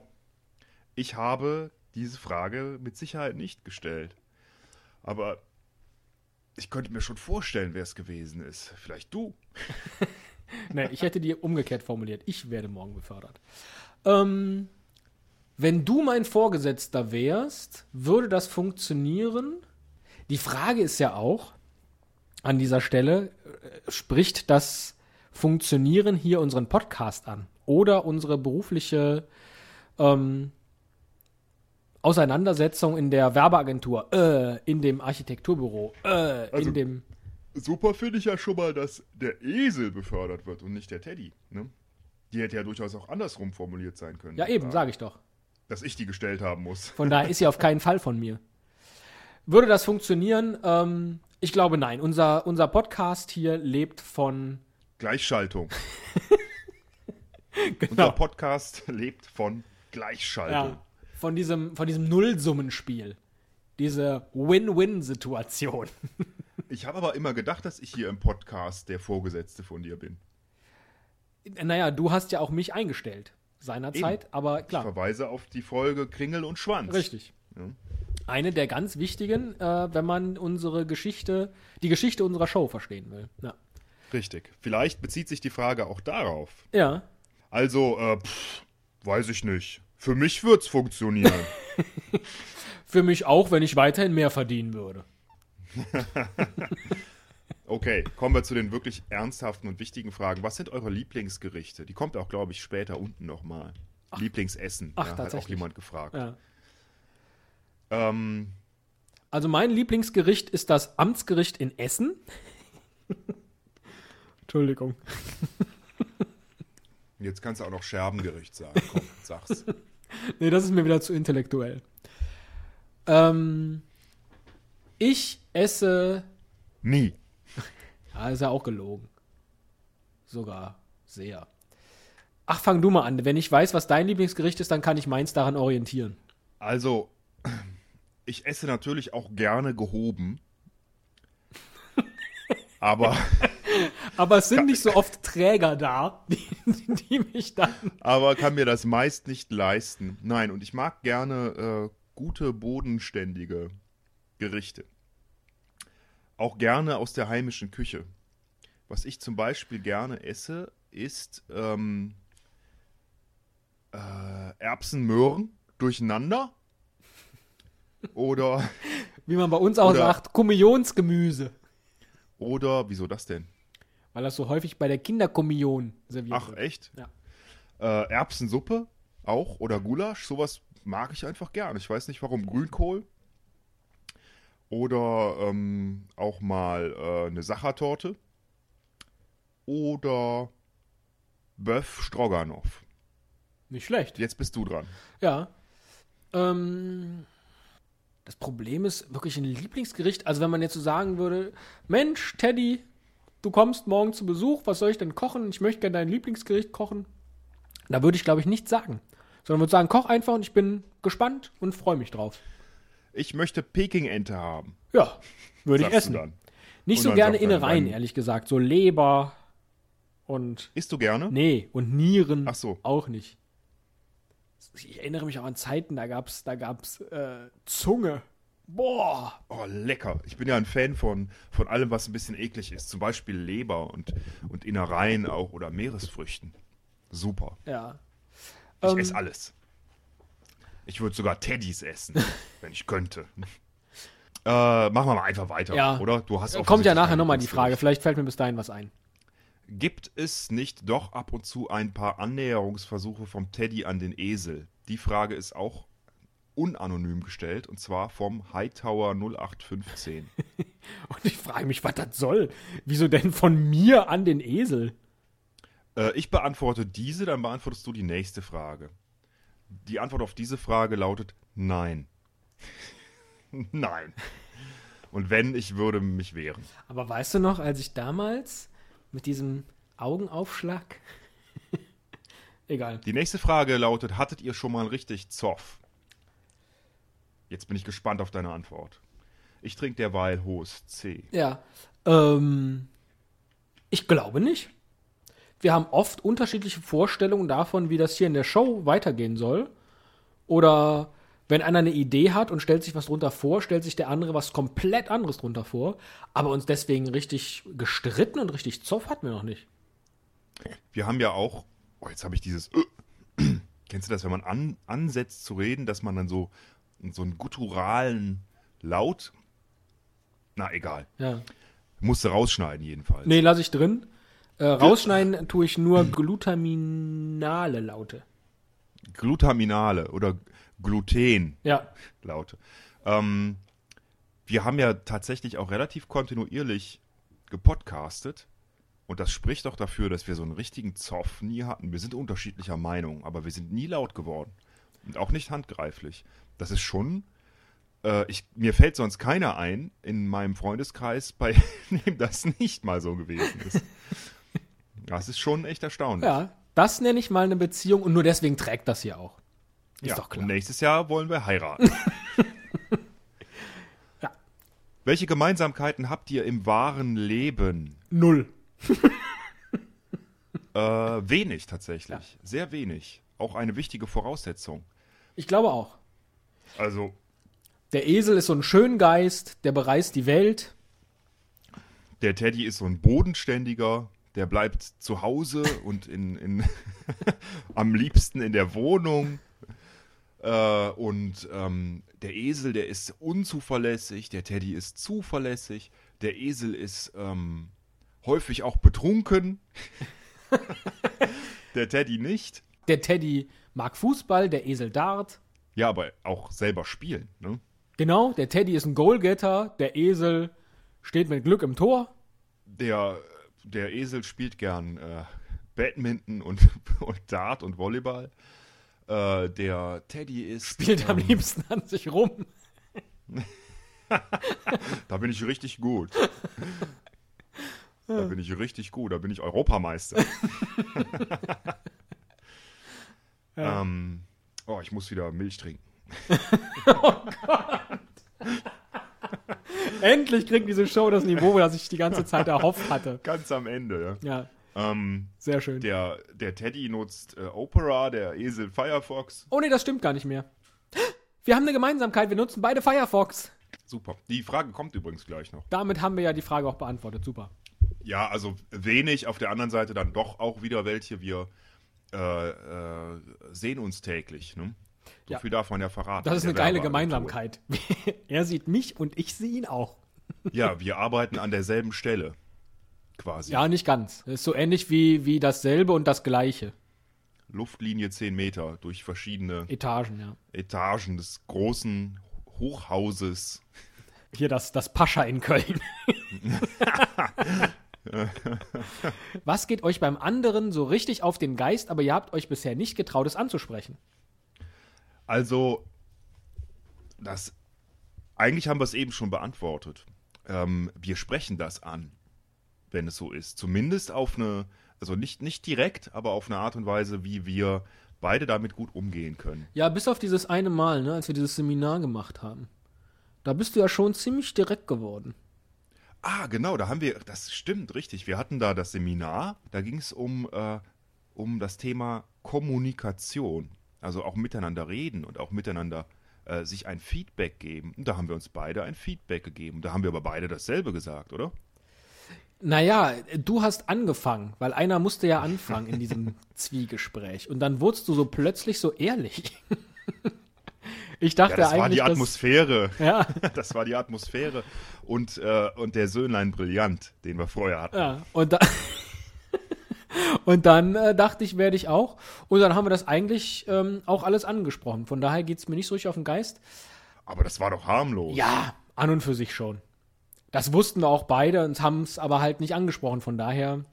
Ich habe diese Frage mit Sicherheit nicht gestellt. Aber ich könnte mir schon vorstellen, wer es gewesen ist. Vielleicht du. nee, ich hätte die umgekehrt formuliert. Ich werde morgen befördert. Ähm, wenn du mein Vorgesetzter wärst, würde das funktionieren? Die Frage ist ja auch, an dieser Stelle, äh, spricht das Funktionieren hier unseren Podcast an? Oder unsere berufliche ähm, Auseinandersetzung in der Werbeagentur, äh, in dem Architekturbüro, äh, also, in dem. Super finde ich ja schon mal, dass der Esel befördert wird und nicht der Teddy. Ne? Die hätte ja durchaus auch andersrum formuliert sein können. Ja, eben, sage ich doch. Dass ich die gestellt haben muss. Von daher ist sie auf keinen Fall von mir. Würde das funktionieren? Ähm, ich glaube nein. Unser, unser Podcast hier lebt von Gleichschaltung. genau. Unser Podcast lebt von Gleichschaltung. Ja, von diesem, von diesem Nullsummenspiel. Diese Win-Win-Situation. ich habe aber immer gedacht, dass ich hier im Podcast der Vorgesetzte von dir bin. Naja, du hast ja auch mich eingestellt seinerzeit, Eben. aber klar. Ich verweise auf die Folge Kringel und Schwanz. Richtig. Ja. Eine der ganz wichtigen, äh, wenn man unsere Geschichte, die Geschichte unserer Show verstehen will. Ja. Richtig. Vielleicht bezieht sich die Frage auch darauf. Ja. Also, äh, pff, weiß ich nicht. Für mich wird's funktionieren. Für mich auch, wenn ich weiterhin mehr verdienen würde. Okay, kommen wir zu den wirklich ernsthaften und wichtigen Fragen. Was sind eure Lieblingsgerichte? Die kommt auch, glaube ich, später unten nochmal. Lieblingsessen. Ach, ja, hat auch jemand gefragt. Ja. Ähm, Also mein Lieblingsgericht ist das Amtsgericht in Essen. Entschuldigung. Jetzt kannst du auch noch Scherbengericht sagen. Komm, sag's. Nee, das ist mir wieder zu intellektuell. Ähm, ich esse. Nie. Ja, ist ja auch gelogen. Sogar sehr. Ach, fang du mal an. Wenn ich weiß, was dein Lieblingsgericht ist, dann kann ich meins daran orientieren. Also, ich esse natürlich auch gerne gehoben. Aber, Aber es sind nicht so oft Träger da, die, die mich dann. aber kann mir das meist nicht leisten. Nein, und ich mag gerne äh, gute, bodenständige Gerichte. Auch gerne aus der heimischen Küche. Was ich zum Beispiel gerne esse, ist ähm, äh, Erbsen-Möhren durcheinander. Oder, Wie man bei uns auch Oder- sagt, Kommunionsgemüse. oder, wieso das denn? Weil das so häufig bei der Kinderkommunion serviert Ach, wird. echt? Ja. Äh, Erbsensuppe auch oder Gulasch, sowas mag ich einfach gern. Ich weiß nicht warum. Grünkohl. Oder ähm, auch mal äh, eine Sachertorte. Oder Bœuf Stroganoff. Nicht schlecht. Jetzt bist du dran. Ja. Ähm, das Problem ist wirklich ein Lieblingsgericht. Also wenn man jetzt so sagen würde, Mensch, Teddy, du kommst morgen zu Besuch, was soll ich denn kochen? Ich möchte gerne dein Lieblingsgericht kochen. Da würde ich, glaube ich, nichts sagen. Sondern würde sagen, koch einfach und ich bin gespannt und freue mich drauf. Ich möchte Peking-Ente haben. Ja, würde ich essen. dann. Nicht Und so gerne er, Innereien, ehrlich gesagt. So Leber und Isst du gerne? Nee, und Nieren Ach so. auch nicht. Ich erinnere mich auch an Zeiten, da gab's, da gab's äh, Zunge. Boah. Oh, lecker. Ich bin ja ein Fan von, von allem, was ein bisschen eklig ist. Zum Beispiel Leber und, und Innereien auch oder Meeresfrüchten. Super. Ja. Ich Ähm, esse alles. Ich würde sogar Teddys essen, wenn ich könnte. Äh, machen wir mal einfach weiter, Ja. oder? Du hast Kommt ja nachher nochmal die Frage. Vielleicht fällt mir bis dahin was ein. Gibt es nicht doch ab und zu ein paar Annäherungsversuche vom Teddy an den Esel? Die Frage ist auch unanonym gestellt und zwar vom Hightower 0815. Und ich frage mich, was das soll. Wieso denn von mir an den Esel? Äh, ich beantworte diese, dann beantwortest du die nächste Frage. Die Antwort auf diese Frage lautet nein. nein. Und wenn, ich würde mich wehren. Aber weißt du noch, als ich damals mit diesem Augenaufschlag. Egal. Die nächste Frage lautet, hattet ihr schon mal richtig Zoff? Jetzt bin ich gespannt auf deine Antwort. Ich trinke derweil hohes C. Ja. Ähm, ich glaube nicht. Wir haben oft unterschiedliche Vorstellungen davon, wie das hier in der Show weitergehen soll. Oder wenn einer eine Idee hat und stellt sich was drunter vor, stellt sich der andere was komplett anderes drunter vor. Aber uns deswegen richtig gestritten und richtig Zoff hatten wir noch nicht. Wir haben ja auch, oh, jetzt habe ich dieses, kennst du das, wenn man an, ansetzt zu reden, dass man dann so, so einen gutturalen Laut, na egal, Ja. musste rausschneiden jedenfalls. Nee, lasse ich drin. Äh, rausschneiden tue ich nur glutaminale Laute. Glutaminale oder Gluten. Ja. Laute. Ähm, wir haben ja tatsächlich auch relativ kontinuierlich gepodcastet. Und das spricht doch dafür, dass wir so einen richtigen Zoff nie hatten. Wir sind unterschiedlicher Meinung, aber wir sind nie laut geworden. Und auch nicht handgreiflich. Das ist schon. Äh, ich, mir fällt sonst keiner ein in meinem Freundeskreis, bei dem das nicht mal so gewesen ist. Das ist schon echt erstaunlich. Ja. Das nenne ich mal eine Beziehung und nur deswegen trägt das hier auch. Ist Ja, doch klar. Und nächstes Jahr wollen wir heiraten. Ja. Welche Gemeinsamkeiten habt ihr im wahren Leben? Null. Äh, wenig tatsächlich. Sehr wenig. Auch eine wichtige Voraussetzung. Ich glaube auch. Also, Der Esel ist so ein Schöngeist, der bereist die Welt. der Teddy ist so ein bodenständiger, der bleibt zu Hause und in, in am liebsten in der Wohnung. Äh, und ähm, der Esel, der ist unzuverlässig, der Teddy ist zuverlässig, der Esel ist ähm, häufig auch betrunken. der Teddy nicht. Der Teddy mag Fußball, der Esel Dart. Ja, aber auch selber spielen. Ne? Genau, der Teddy ist ein Goalgetter, der Esel steht mit Glück im Tor. Der, der Esel spielt gern äh, Badminton und, und Dart und Volleyball. Äh, der Teddy ist. Spielt am liebsten an sich rum. Da bin ich richtig gut. Da bin ich richtig gut. Da bin ich Europameister. ähm, oh, ich muss wieder Milch trinken. Endlich kriegt diese Show das Niveau, das ich die ganze Zeit erhofft hatte. Ganz am Ende, ja. Ja, Ähm, sehr schön. der, der Teddy nutzt äh, Opera, der Esel Firefox. Oh nee, das stimmt gar nicht mehr. Wir haben eine Gemeinsamkeit, wir nutzen beide Firefox. Super. Die Frage kommt übrigens gleich noch. Damit haben wir ja die Frage auch beantwortet. Super. Ja, also wenig. Auf der anderen Seite dann doch auch wieder welche. Wir äh, äh, sehen uns täglich. Ne? So Ja. viel darf man ja verraten. Das ist eine geile. Gemeinsamkeit. er sieht mich und ich sehe ihn auch. Ja, wir arbeiten an derselben Stelle. Quasi. Ja, nicht ganz. Das ist so ähnlich wie, wie dasselbe und das gleiche. Luftlinie 10 Meter durch verschiedene Etagen, ja. Etagen des großen Hochhauses. Hier das, das Pascha in Köln. Was geht euch beim anderen so richtig auf den Geist, aber ihr habt euch bisher nicht getraut, es anzusprechen? Also, das. Eigentlich haben wir es eben schon beantwortet. Ähm, wir sprechen das an, wenn es so ist. Zumindest auf eine, also nicht, nicht direkt, aber auf eine Art und Weise, wie wir beide damit gut umgehen können. Ja, bis auf dieses eine Mal, ne, als wir dieses Seminar gemacht haben. Da bist du ja schon ziemlich direkt geworden. Ah, genau, da haben wir, das stimmt, richtig. Wir hatten da das Seminar, da ging es um, äh, um das Thema Kommunikation. Also auch miteinander reden und auch miteinander äh, sich ein Feedback geben. Und da haben wir uns beide ein Feedback gegeben. Da haben wir aber beide dasselbe gesagt, oder? Naja, du hast angefangen, weil einer musste ja anfangen in diesem Zwiegespräch. Und dann wurdest du so plötzlich so ehrlich. Ich dachte Ja, das war eigentlich, die dass, Atmosphäre. ja, Das war die Atmosphäre. Und, äh, und der Söhnlein Brillant, den wir vorher hatten. ja, und, da, und dann äh, dachte ich, werde ich auch. Und dann haben wir das eigentlich ähm, auch alles angesprochen. Von daher geht es mir nicht so richtig auf den Geist. Aber das war doch harmlos. Ja, an und für sich schon. Das wussten wir auch beide und haben es aber halt nicht angesprochen. Von daher,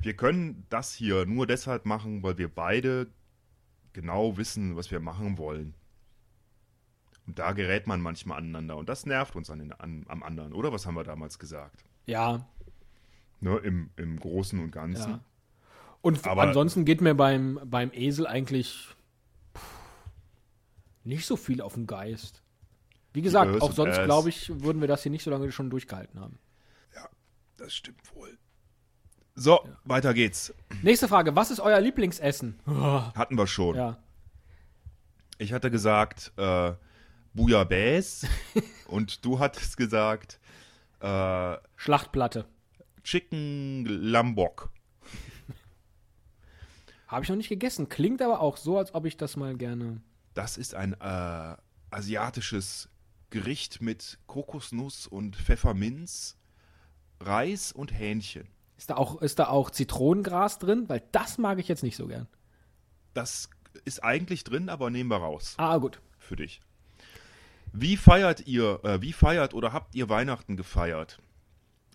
Wir können das hier nur deshalb machen, weil wir beide genau wissen, was wir machen wollen. Und da gerät man manchmal aneinander. Und das nervt uns an den, an, am anderen, oder? Was haben wir damals gesagt? ja, Ne, im, Im Großen und Ganzen. ja. Und Aber- ansonsten geht mir beim, beim Esel eigentlich pff, nicht so viel auf den Geist. Wie gesagt, auch sonst, Äs. glaube ich, würden wir das hier nicht so lange schon durchgehalten haben. Das stimmt wohl. So, weiter geht's. Nächste Frage, was ist euer Lieblingsessen? Hatten wir schon. Ja. Ich hatte gesagt, äh, Bouillabaisse. und du hattest gesagt, äh, Schlachtplatte. Chicken Lambok. Habe ich noch nicht gegessen. Klingt aber auch so, als ob ich das mal gerne. Das ist ein äh, asiatisches Gericht mit Kokosnuss und Pfefferminz, Reis und Hähnchen. Ist da auch, ist da auch Zitronengras drin? Weil das mag ich jetzt nicht so gern. Das ist eigentlich drin, aber nehmen wir raus Ah, gut. für dich. Wie feiert ihr, äh, wie feiert oder habt ihr Weihnachten gefeiert?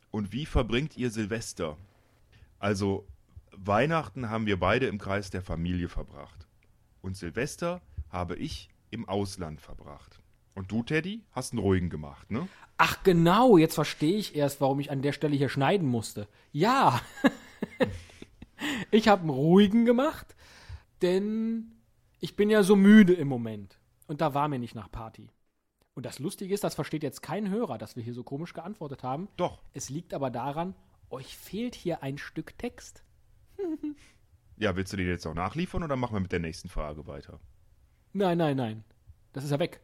Und wie verbringt ihr Silvester? Also Weihnachten haben wir beide im Kreis der Familie verbracht. Und Silvester habe ich im Ausland verbracht. Und du, Teddy, hast einen ruhigen gemacht, ne? Ach genau, jetzt verstehe ich erst, warum ich an der Stelle hier schneiden musste. Ja, ich habe einen ruhigen gemacht, denn ich bin ja so müde im Moment. Und da war mir nicht nach Party. Und das Lustige ist, das versteht jetzt kein Hörer, dass wir hier so komisch geantwortet haben. Doch. Es liegt aber daran, euch fehlt hier ein Stück Text. Ja, willst du den jetzt auch nachliefern oder machen wir mit der nächsten Frage weiter? Nein, nein, nein. Das ist ja weg.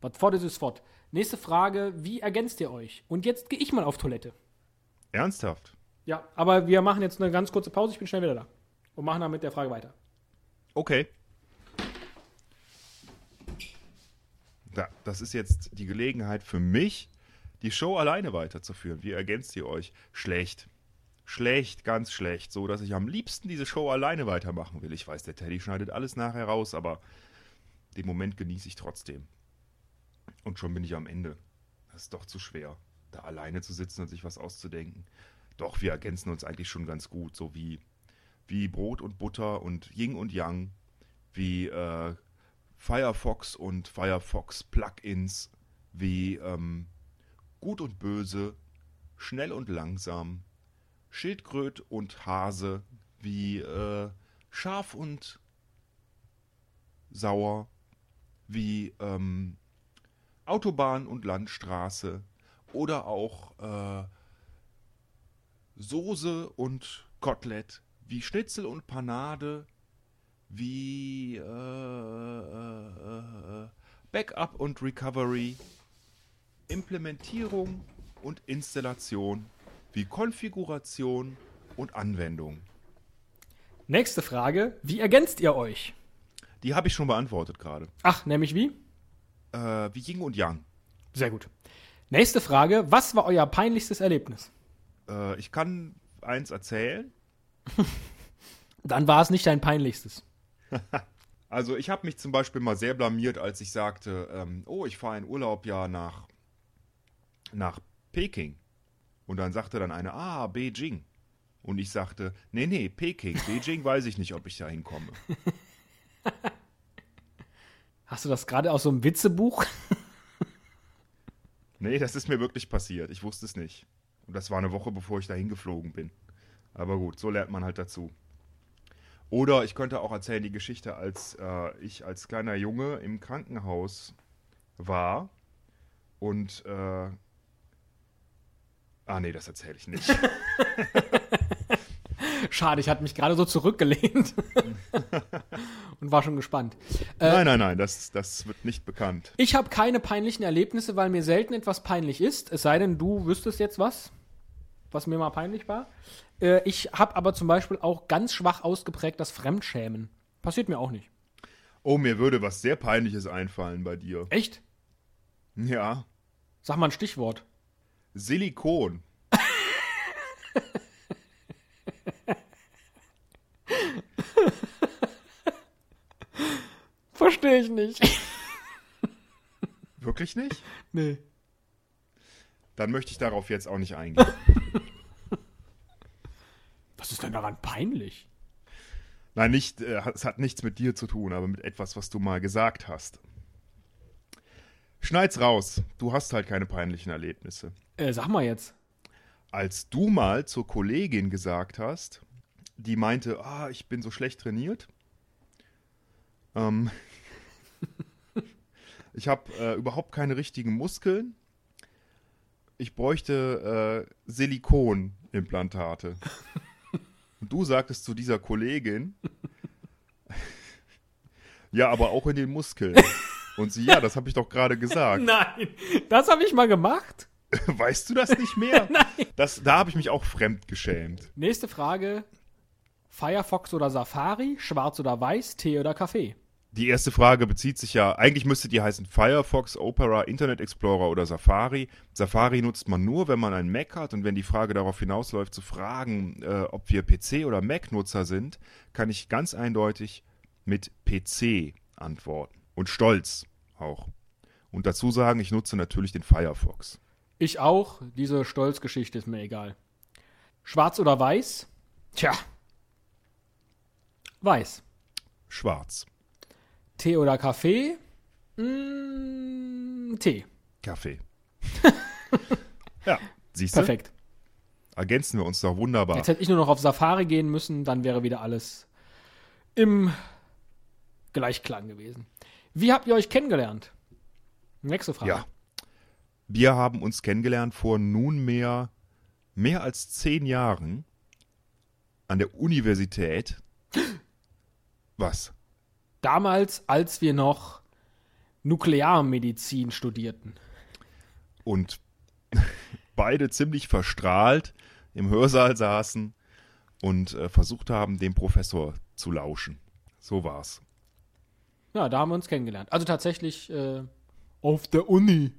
Was fort ist, ist fort. Nächste Frage, wie ergänzt ihr euch? Und jetzt gehe ich mal auf Toilette. Ernsthaft? Ja, aber wir machen jetzt eine ganz kurze Pause. Ich bin schnell wieder da. Und machen dann mit der Frage weiter. Okay. Da, das ist jetzt die Gelegenheit für mich, die Show alleine weiterzuführen. Wie ergänzt ihr euch? Schlecht. Schlecht, ganz schlecht. So, dass ich am liebsten diese Show alleine weitermachen will. Ich weiß, der Teddy schneidet alles nachher raus, aber den Moment genieße ich trotzdem. Und schon bin ich am Ende. Das ist doch zu schwer, da alleine zu sitzen und sich was auszudenken. Doch, wir ergänzen uns eigentlich schon ganz gut, so wie, wie Brot und Butter und Ying und Yang, wie äh, Firefox und Firefox Plugins, wie ähm, Gut und Böse, Schnell und Langsam, Schildkröt und Hase, wie äh, Scharf und Sauer, wie ähm, Autobahn und Landstraße oder auch äh, Soße und Kotelett, wie Schnitzel und Panade, wie äh, Backup und Recovery, Implementierung und Installation, wie Konfiguration und Anwendung. Nächste Frage. Wie ergänzt ihr euch? Die habe ich schon beantwortet gerade. Ach, nämlich wie? Äh, wie Ying und Yang. Sehr gut. Nächste Frage. Was war euer peinlichstes Erlebnis? Äh, ich kann eins erzählen. Dann war es nicht dein peinlichstes. Also ich habe mich zum Beispiel mal sehr blamiert, als ich sagte, ähm, oh, ich fahre in Urlaub ja nach, nach Peking. Und dann sagte dann eine, ah, Beijing. Und ich sagte, nee, nee, Peking. Beijing weiß ich nicht, ob ich da hinkomme. Hast du das gerade aus so einem Witzebuch? Nee, das ist mir wirklich passiert. Ich wusste es nicht. Und das war eine Woche, bevor ich da hingeflogen bin. Aber gut, so lernt man halt dazu. Oder ich könnte auch erzählen die Geschichte, als äh, ich als kleiner Junge im Krankenhaus war und äh, Ah nee, das erzähle ich nicht. Schade, ich hatte mich gerade so zurückgelehnt und war schon gespannt. Äh, nein, nein, nein, das, das wird nicht bekannt. Ich habe keine peinlichen Erlebnisse, weil mir selten etwas peinlich ist. Es sei denn, du wüsstest jetzt was, was mir mal peinlich war. Äh, ich habe aber zum Beispiel auch ganz schwach ausgeprägt das Fremdschämen. Passiert mir auch nicht. Oh, mir würde was sehr Peinliches einfallen bei dir. Echt? Ja. Sag mal ein Stichwort. Silikon. Verstehe ich nicht. Wirklich nicht? Nee. Dann möchte ich darauf jetzt auch nicht eingehen. Was ist denn daran peinlich? Nein, nicht, äh, es hat nichts mit dir zu tun, aber mit etwas, was du mal gesagt hast. Schneid's raus. Du hast halt keine peinlichen Erlebnisse. Äh, sag mal jetzt. Als du mal zur Kollegin gesagt hast, die meinte, ah, ich bin so schlecht trainiert. Ähm, ich habe äh, überhaupt keine richtigen Muskeln. Ich bräuchte äh, Silikonimplantate. Und du sagtest zu dieser Kollegin, ja, aber auch in den Muskeln. Und sie, ja, das habe ich doch gerade gesagt. Nein, das habe ich mal gemacht. Weißt du das nicht mehr? Nein. Das, da habe ich mich auch fremd geschämt. Nächste Frage. Firefox oder Safari, schwarz oder weiß, Tee oder Kaffee? Die erste Frage bezieht sich ja, eigentlich müsste die heißen Firefox, Opera, Internet Explorer oder Safari. Safari nutzt man nur, wenn man einen Mac hat und wenn die Frage darauf hinausläuft zu fragen, äh, ob wir PC- oder Mac-Nutzer sind, kann ich ganz eindeutig mit PC antworten. Und stolz auch. Und dazu sagen, ich nutze natürlich den Firefox. Ich auch. Diese Stolzgeschichte ist mir egal. Schwarz oder weiß? Tja. Weiß. Schwarz. Tee oder Kaffee? Mm, Tee. Kaffee. ja, siehst du? Perfekt. Ergänzen wir uns doch wunderbar. Jetzt hätte ich nur noch auf Safari gehen müssen, dann wäre wieder alles im Gleichklang gewesen. Wie habt ihr euch kennengelernt? Nächste Frage. Ja. Wir haben uns kennengelernt vor nunmehr mehr als zehn Jahren an der Universität. Was? Damals, als wir noch Nuklearmedizin studierten. Und beide ziemlich verstrahlt im Hörsaal saßen und äh, versucht haben, dem Professor zu lauschen. So war's. Ja, da haben wir uns kennengelernt. Also tatsächlich äh, auf der Uni.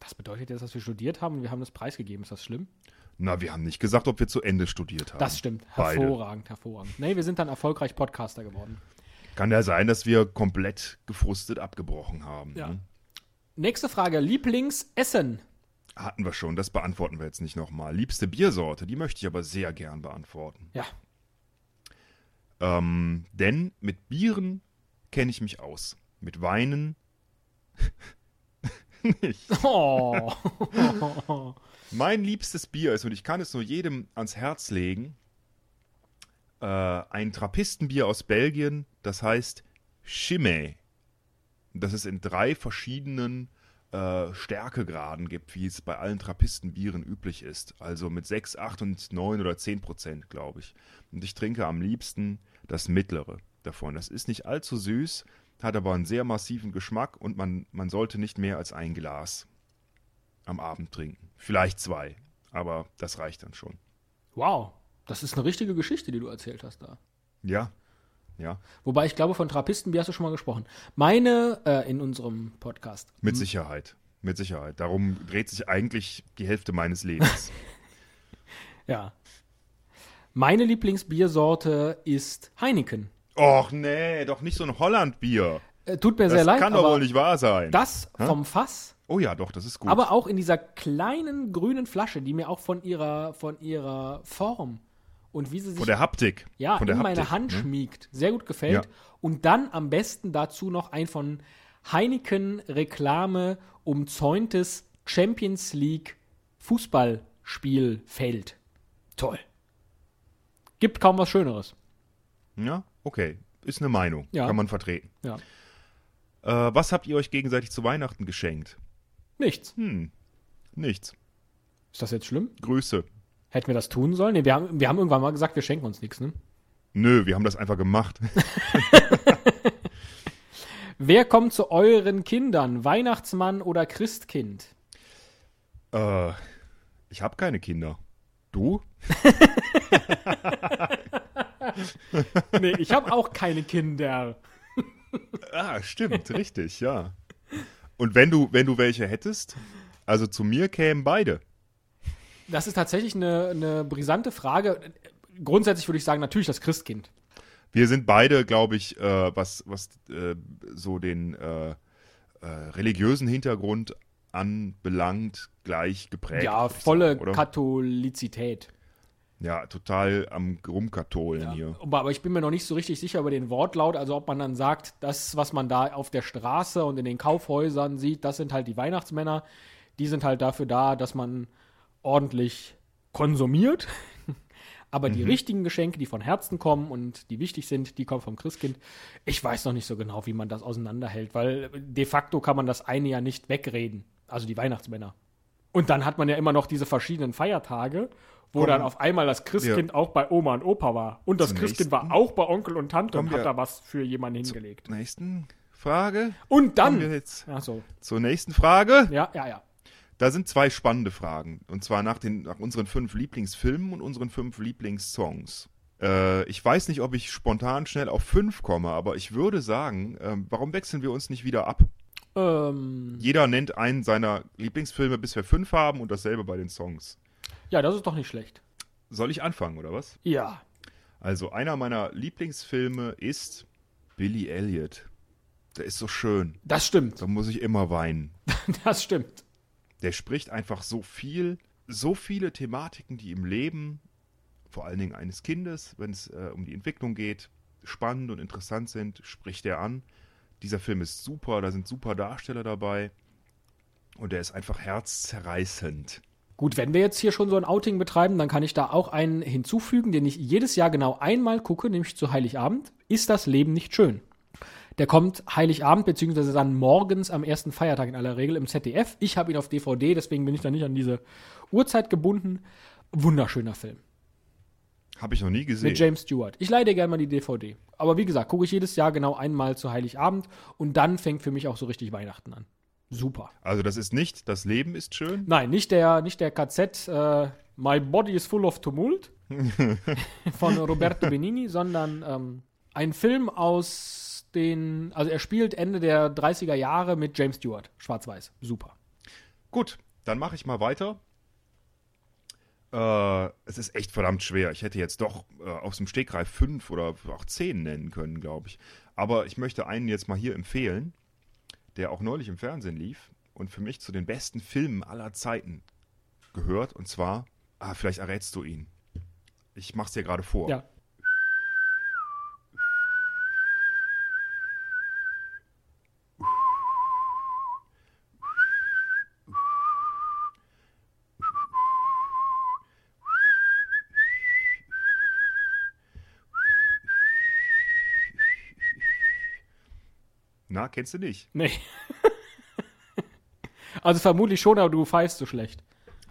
Das bedeutet jetzt, dass wir studiert haben und wir haben das preisgegeben. Ist das schlimm? Na, wir haben nicht gesagt, ob wir zu Ende studiert haben. Das stimmt. Beide. Hervorragend, hervorragend. Nee, wir sind dann erfolgreich Podcaster geworden. Kann ja sein, dass wir komplett gefrustet abgebrochen haben. Ja. Ne? Nächste Frage. Lieblingsessen. Hatten wir schon, das beantworten wir jetzt nicht nochmal. Liebste Biersorte, die möchte ich aber sehr gern beantworten. Ja. Ähm, denn mit Bieren kenne ich mich aus. Mit Weinen nicht. Oh. Mein liebstes Bier ist, und ich kann es nur jedem ans Herz legen, äh, ein Trappistenbier aus Belgien, das heißt Chimay. Das es in drei verschiedenen äh, Stärkegraden gibt, wie es bei allen Trappistenbieren üblich ist. Also mit 6, 8 und 9 oder 10 Prozent, glaube ich. Und ich trinke am liebsten das mittlere davon. Das ist nicht allzu süß, hat aber einen sehr massiven Geschmack und man, man sollte nicht mehr als ein Glas am Abend trinken. Vielleicht zwei, aber das reicht dann schon. Wow. Das ist eine richtige Geschichte, die du erzählt hast da. Ja, ja, Wobei ich glaube, von Trappistenbier hast du schon mal gesprochen. Meine äh, in unserem Podcast. mit Sicherheit. Mit Sicherheit. Darum dreht sich eigentlich die Hälfte meines Lebens. Ja. Meine Lieblingsbiersorte ist Heineken. Och nee, doch nicht so ein Hollandbier. Äh, tut mir Das sehr leid, kann doch wohl nicht wahr sein. das vom Fass, oh ja, doch, das ist gut. aber auch in dieser kleinen grünen Flasche, die mir auch von ihrer, von ihrer Form und wie sie sich Von der Haptik. ja, Von der in meine Haptik, Hand ne? schmiegt, sehr gut gefällt. Ja. Und dann am besten dazu noch ein von Heineken Reklame umzäuntes Champions League Fußballspielfeld. Toll. Gibt kaum was Schöneres. Ja, okay. Ist eine Meinung. Ja. Kann man vertreten. Ja. Äh, was habt ihr euch gegenseitig zu Weihnachten geschenkt? Nichts. Hm, nichts. Ist das jetzt schlimm? Grüße. Hätten wir das tun sollen? Nee, wir haben, wir haben irgendwann mal gesagt, wir schenken uns nichts, ne? Nö, wir haben das einfach gemacht. Wer kommt zu euren Kindern? Weihnachtsmann oder Christkind? äh, ich habe keine Kinder. Du? Nee, ich habe auch keine Kinder. Ah, stimmt, richtig, ja. Und wenn du, wenn du welche hättest, also zu mir kämen beide. Das ist tatsächlich eine, eine brisante Frage. Grundsätzlich würde ich sagen, natürlich das Christkind. Wir sind beide, glaube ich, äh, was, was äh, so den äh, äh, religiösen Hintergrund anbelangt, gleich geprägt. Ja, volle sagen? Katholizität. Ja, total am Rumkatholen Ja. hier. Aber, aber ich bin mir noch nicht so richtig sicher über den Wortlaut. Also ob man dann sagt, das, was man da auf der Straße und in den Kaufhäusern sieht, das sind halt die Weihnachtsmänner. Die sind halt dafür da, dass man ordentlich konsumiert. Aber die richtigen Geschenke, die von Herzen kommen und die wichtig sind, die kommen vom Christkind. Ich weiß noch nicht so genau, wie man das auseinanderhält, weil de facto kann man das eine ja nicht wegreden. Also die Weihnachtsmänner. Und dann hat man ja immer noch diese verschiedenen Feiertage, wo Komm. dann auf einmal das Christkind auch bei Oma und Opa war. Und das Zum Christkind nächsten. war auch bei Onkel und Tante und Kommen hat wir da was für jemanden hingelegt. Nächsten Frage. Und Kommen wir dann. jetzt so. zur nächsten Frage. Ja, ja, ja. Da sind zwei spannende Fragen. Und zwar nach, den, nach unseren fünf Lieblingsfilmen und unseren fünf Lieblingssongs. Äh, ich weiß nicht, ob ich spontan schnell auf fünf komme, aber ich würde sagen, ähm, warum wechseln wir uns nicht wieder ab? Ähm, Jeder nennt einen seiner Lieblingsfilme, bis wir fünf haben und dasselbe bei den Songs. ja, das ist doch nicht schlecht. Soll ich anfangen, oder was? Ja. Also, einer meiner Lieblingsfilme ist Billy Elliot. Der ist so schön. Das stimmt. Da muss ich immer weinen. Das stimmt. Der spricht einfach so viel, so viele Thematiken, die im Leben, vor allen Dingen eines Kindes, wenn es äh, um die Entwicklung geht, spannend und interessant sind, spricht er an. Dieser Film ist super, da sind super Darsteller dabei und der ist einfach herzzerreißend. Gut, wenn wir jetzt hier schon so ein Outing betreiben, dann kann ich da auch einen hinzufügen, den ich jedes Jahr genau einmal gucke, nämlich zu Heiligabend. Ist das Leben nicht schön? Der kommt Heiligabend, beziehungsweise dann morgens am ersten Feiertag in aller Regel im ZDF. Ich habe ihn auf DVD, deswegen bin ich da nicht an diese Uhrzeit gebunden. Wunderschöner Film. Habe ich noch nie gesehen. Mit James Stewart. Ich leide gerne mal die DVD. Aber wie gesagt, gucke ich jedes Jahr genau einmal zu Heiligabend und dann fängt für mich auch so richtig Weihnachten an. Super. Also das ist nicht, das Leben ist schön. Nein, nicht der, nicht der KZ äh, My Body is Full of Tumult von Roberto Benini, sondern ähm, ein Film aus den, also er spielt Ende der 30er Jahre mit James Stewart, schwarz-weiß. Super. Gut, dann mache ich mal weiter. Äh, es ist echt verdammt schwer. Ich hätte jetzt doch äh, aus dem Stegreif fünf oder auch zehn nennen können, glaube ich. Aber ich möchte einen jetzt mal hier empfehlen, der auch neulich im Fernsehen lief und für mich zu den besten Filmen aller Zeiten gehört. Und zwar, ah, vielleicht errätst du ihn. Ich mach's dir gerade vor. Ja. Na, kennst du nicht? Nee. also vermutlich schon, aber du pfeifst so schlecht.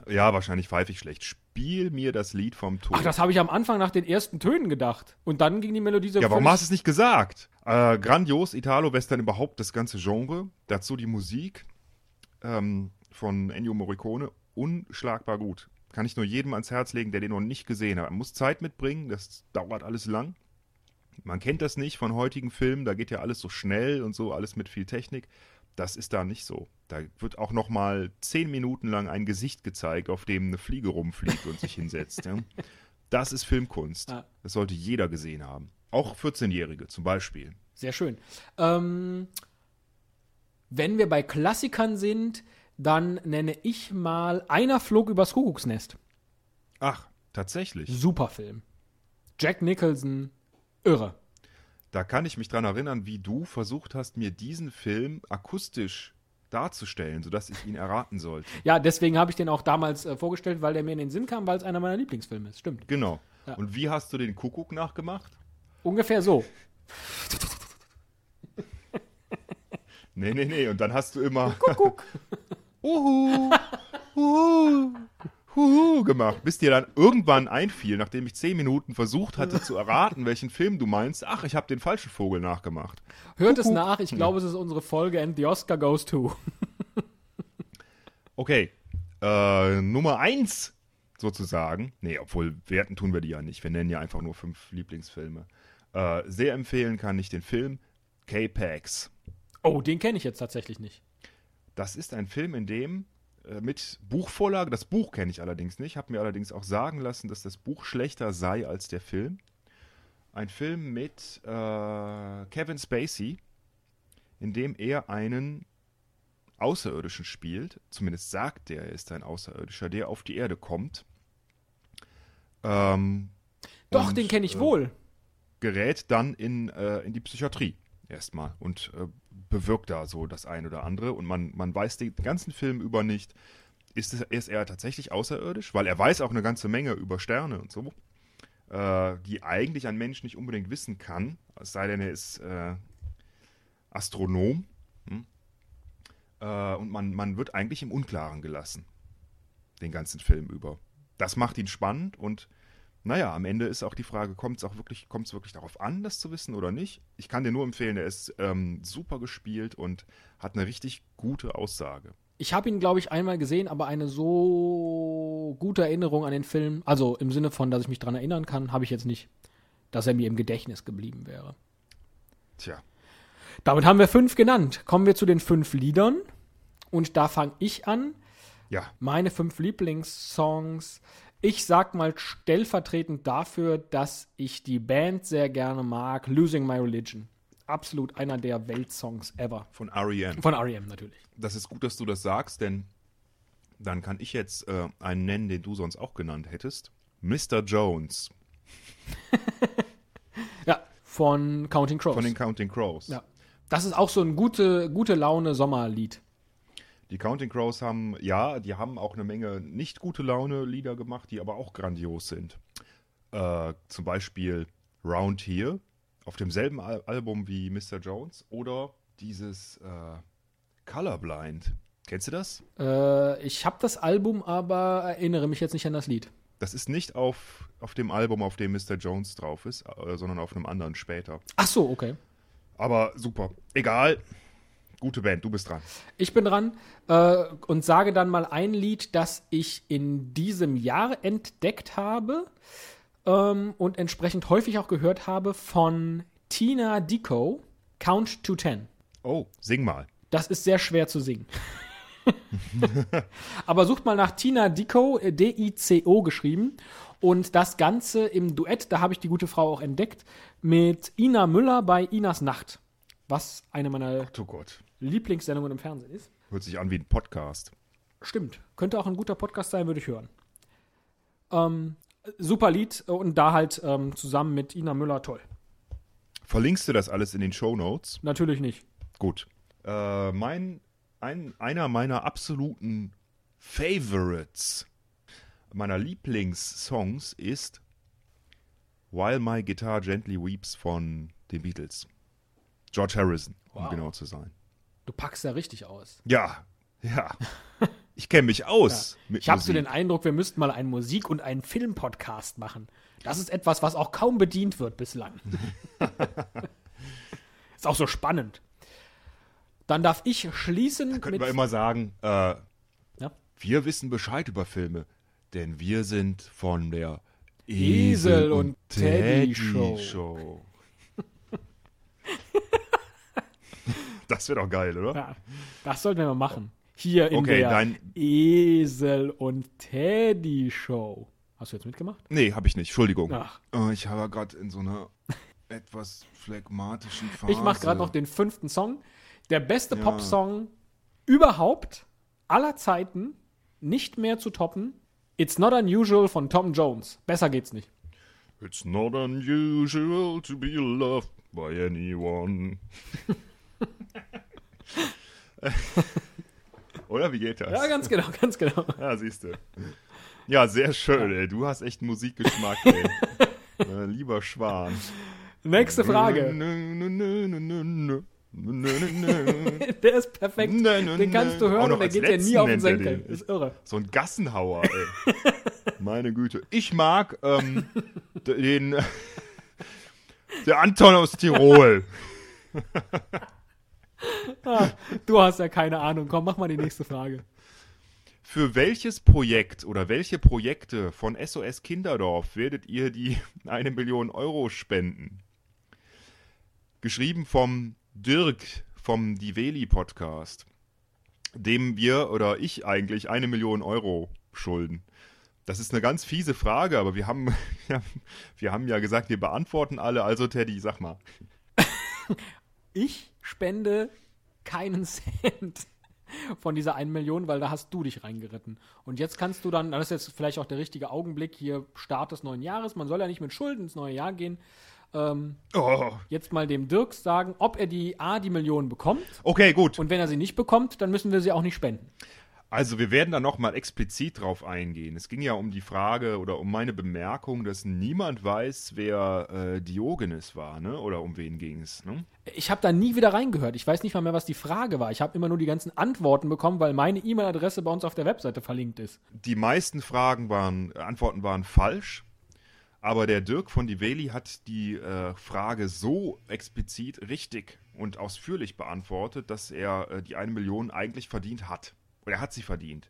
Ja, wahrscheinlich pfeife ich schlecht. Spiel mir das Lied vom Tod. Ach, das habe ich am Anfang nach den ersten Tönen gedacht. Und dann ging die Melodie so ja, warum hast du es nicht gesagt? Äh, grandios, Italo-Western überhaupt, das ganze Genre. Dazu die Musik ähm, von Ennio Morricone. Unschlagbar gut. Kann ich nur jedem ans Herz legen, der den noch nicht gesehen hat. Man muss Zeit mitbringen, das dauert alles lang. Man kennt das nicht von heutigen Filmen, da geht ja alles so schnell und so, alles mit viel Technik. Das ist da nicht so. Da wird auch noch mal zehn Minuten lang ein Gesicht gezeigt, auf dem eine Fliege rumfliegt und sich hinsetzt. Ja. Das ist Filmkunst. Ja. Das sollte jeder gesehen haben. Auch 14-Jährige zum Beispiel. Sehr schön. Ähm, wenn wir bei Klassikern sind, dann nenne ich mal Einer flog übers Kuckucksnest. Ach, tatsächlich. Super Film. Jack Nicholson, irre. Da kann ich mich dran erinnern, wie du versucht hast, mir diesen Film akustisch darzustellen, sodass ich ihn erraten sollte. Ja, deswegen habe ich den auch damals äh, vorgestellt, weil der mir in den Sinn kam, weil es einer meiner Lieblingsfilme ist. Stimmt. Genau. Ja. Und wie hast du den Kuckuck nachgemacht? Ungefähr so. Nee, nee, nee. Und dann hast du immer Kuckuck. Uhu, uhu, uhu gemacht, bis dir dann irgendwann einfiel, nachdem ich zehn Minuten versucht hatte zu erraten, welchen Film du meinst. Ach, ich habe den falschen Vogel nachgemacht. Hört es nach, ich glaube, es ist unsere Folge and the Oscar goes to. Okay, äh, Nummer eins sozusagen. Nee, obwohl werten tun wir die ja nicht. Wir nennen ja einfach nur fünf Lieblingsfilme. Äh, sehr empfehlen kann ich den Film K-Pax. Oh, den kenne ich jetzt tatsächlich nicht. Das ist ein Film, in dem mit Buchvorlage, das Buch kenne ich allerdings nicht, habe mir allerdings auch sagen lassen, dass das Buch schlechter sei als der Film. Ein Film mit äh, Kevin Spacey, in dem er einen Außerirdischen spielt, zumindest sagt er, er ist ein Außerirdischer, der auf die Erde kommt. Ähm, Doch, und, den kenne ich äh, wohl. gerät dann in, äh, in die Psychiatrie erstmal und äh, bewirkt da so das ein oder andere und man, man weiß den ganzen Film über nicht, ist, es, ist er tatsächlich außerirdisch, weil er weiß auch eine ganze Menge über Sterne und so, äh, die eigentlich ein Mensch nicht unbedingt wissen kann, es sei denn, er ist äh, Astronom. Hm? Äh, und man, man wird eigentlich im Unklaren gelassen, den ganzen Film über. Das macht ihn spannend und naja, am Ende ist auch die Frage, kommt es auch wirklich, kommt es wirklich darauf an, das zu wissen oder nicht? Ich kann dir nur empfehlen, er ist ähm, super gespielt und hat eine richtig gute Aussage. Ich habe ihn, glaube ich, einmal gesehen, aber eine so gute Erinnerung an den Film, also im Sinne von, dass ich mich daran erinnern kann, habe ich jetzt nicht, dass er mir im Gedächtnis geblieben wäre. Tja, Damit haben wir fünf genannt. Kommen wir zu den fünf Liedern. Und da fange ich an. ja, Meine fünf Lieblingssongs. Ich sag mal stellvertretend dafür, dass ich die Band sehr gerne mag. Losing My Religion. Absolut einer der Weltsongs ever. von R.E.M. Von R.E.M. natürlich. Das ist gut, dass du das sagst, denn dann kann ich jetzt äh, einen nennen, den du sonst auch genannt hättest. Mr. Jones Ja, von Counting Crows. von den Counting Crows. ja. Das ist auch so ein gute, gute Laune Sommerlied. Die Counting Crows haben, ja, die haben auch eine Menge nicht gute Laune Lieder gemacht, die aber auch grandios sind. Äh, zum Beispiel Round Here auf demselben Al Album wie Mr. Jones oder dieses äh, Colorblind. Kennst du das? Äh, ich habe das Album, aber erinnere mich jetzt nicht an das Lied. Das ist nicht auf, auf dem Album, auf dem Mr. Jones drauf ist, äh, sondern auf einem anderen später. Ach so, okay. Aber super. Egal. Gute Band, du bist dran. Ich bin dran äh, und sage dann mal ein Lied, das ich in diesem Jahr entdeckt habe ähm, und entsprechend häufig auch gehört habe von Tina Dico, Count to Ten. Oh, sing mal. Das ist sehr schwer zu singen. Aber sucht mal nach Tina Dico, äh, D-I-C-O geschrieben. Und das Ganze im Duett, da habe ich die gute Frau auch entdeckt, mit Ina Müller bei Inas Nacht. Was eine meiner Oh Gott. Lieblingssendungen im Fernsehen ist. Hört sich an wie ein Podcast. Stimmt. Könnte auch ein guter Podcast sein, würde ich hören. Ähm, super Lied und da halt ähm, zusammen mit Ina Müller toll. Verlinkst du das alles in den Show Notes? Natürlich nicht. Gut. Äh, mein, ein, einer meiner absoluten Favorites, meiner Lieblingssongs ist While My Guitar Gently Weeps von den Beatles. George Harrison, um Wow. genau zu sein. Du packst ja richtig aus. Ja, ja. Ich kenne mich aus. Mit Ich habe so den Eindruck, wir müssten mal einen Musik- und einen Film-Podcast machen. Das ist etwas, was auch kaum bedient wird bislang. ist auch so spannend. Dann darf ich schließen Könnten mit wir immer sagen, äh, Ja. wir wissen Bescheid über Filme, denn wir sind von der Esel und Teddy Show. Show. Das wäre doch geil, oder? Ja, das sollten wir mal machen. Hier in Okay, der dein- Esel und Teddy Show. Hast du jetzt mitgemacht? Nee, habe ich nicht. Entschuldigung. Ach. Oh, ich habe gerade in so einer etwas phlegmatischen Phase. Ich mache gerade noch den fünften Song. Der beste Ja. Popsong überhaupt, aller Zeiten, nicht mehr zu toppen. It's Not Unusual von Tom Jones. Besser geht's nicht. It's not unusual to be loved by anyone. Oder wie geht das? Ja, ganz genau, ganz genau. Ja, siehst du. Ja, sehr schön, ey. Du hast echt Musikgeschmack, ey. äh, lieber Schwan. Nächste Frage. Der ist perfekt. Den kannst du hören und der geht dir nie auf den Senkel. den. Ist irre. So ein Gassenhauer, ey. Meine Güte. Ich mag ähm, den. Der Anton aus Tirol. Du hast ja keine Ahnung. Komm, mach mal die nächste Frage. Für welches Projekt oder welche Projekte von SOS Kinderdorf werdet ihr die eine Million Euro spenden? Geschrieben vom Dirk vom Diveli Podcast, dem wir oder ich eigentlich eine Million Euro schulden. Das ist eine ganz fiese Frage, aber wir haben, ja, wir haben ja gesagt, wir beantworten alle. Also Teddy, sag mal. Ich spende keinen Cent von dieser 1 Million, weil da hast du dich reingeritten. Und jetzt kannst du dann, das ist jetzt vielleicht auch der richtige Augenblick, hier Start des neuen Jahres, man soll ja nicht mit Schulden ins neue Jahr gehen. Ähm, Oh, jetzt mal dem Dirk sagen, ob er die A, die Million bekommt. okay, gut. Und wenn er sie nicht bekommt, dann müssen wir sie auch nicht spenden. Also wir werden da nochmal explizit drauf eingehen. Es ging ja um die Frage oder um meine Bemerkung, dass niemand weiß, wer äh, Diogenes war, ne? Oder um wen ging es, ne? Ich habe da nie wieder reingehört. Ich weiß nicht mal mehr, was die Frage war. Ich habe immer nur die ganzen Antworten bekommen, weil meine E-Mail-Adresse bei uns auf der Webseite verlinkt ist. Die meisten Fragen waren, Antworten waren falsch, aber der Dirk von Diveli hat die äh, Frage so explizit richtig und ausführlich beantwortet, dass er äh, die eine Million eigentlich verdient hat. Oder er hat sie verdient.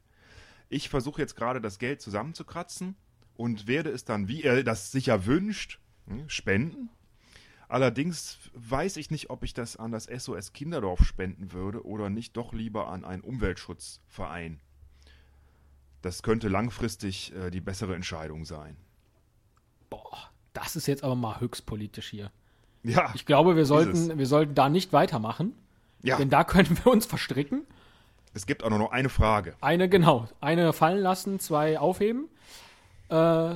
Ich versuche jetzt gerade das Geld zusammenzukratzen und werde es dann, wie er das sicher wünscht, hm, spenden. Allerdings weiß ich nicht, ob ich das an das SOS Kinderdorf spenden würde oder nicht doch lieber an einen Umweltschutzverein. Das könnte langfristig äh, die bessere Entscheidung sein. Boah, das ist jetzt aber mal höchst politisch hier. Ja, Ich glaube, wir sollten, wir sollten da nicht weitermachen, ja. denn da können wir uns verstricken. Es gibt auch nur noch eine Frage. Eine, genau, eine fallen lassen, zwei aufheben. Äh,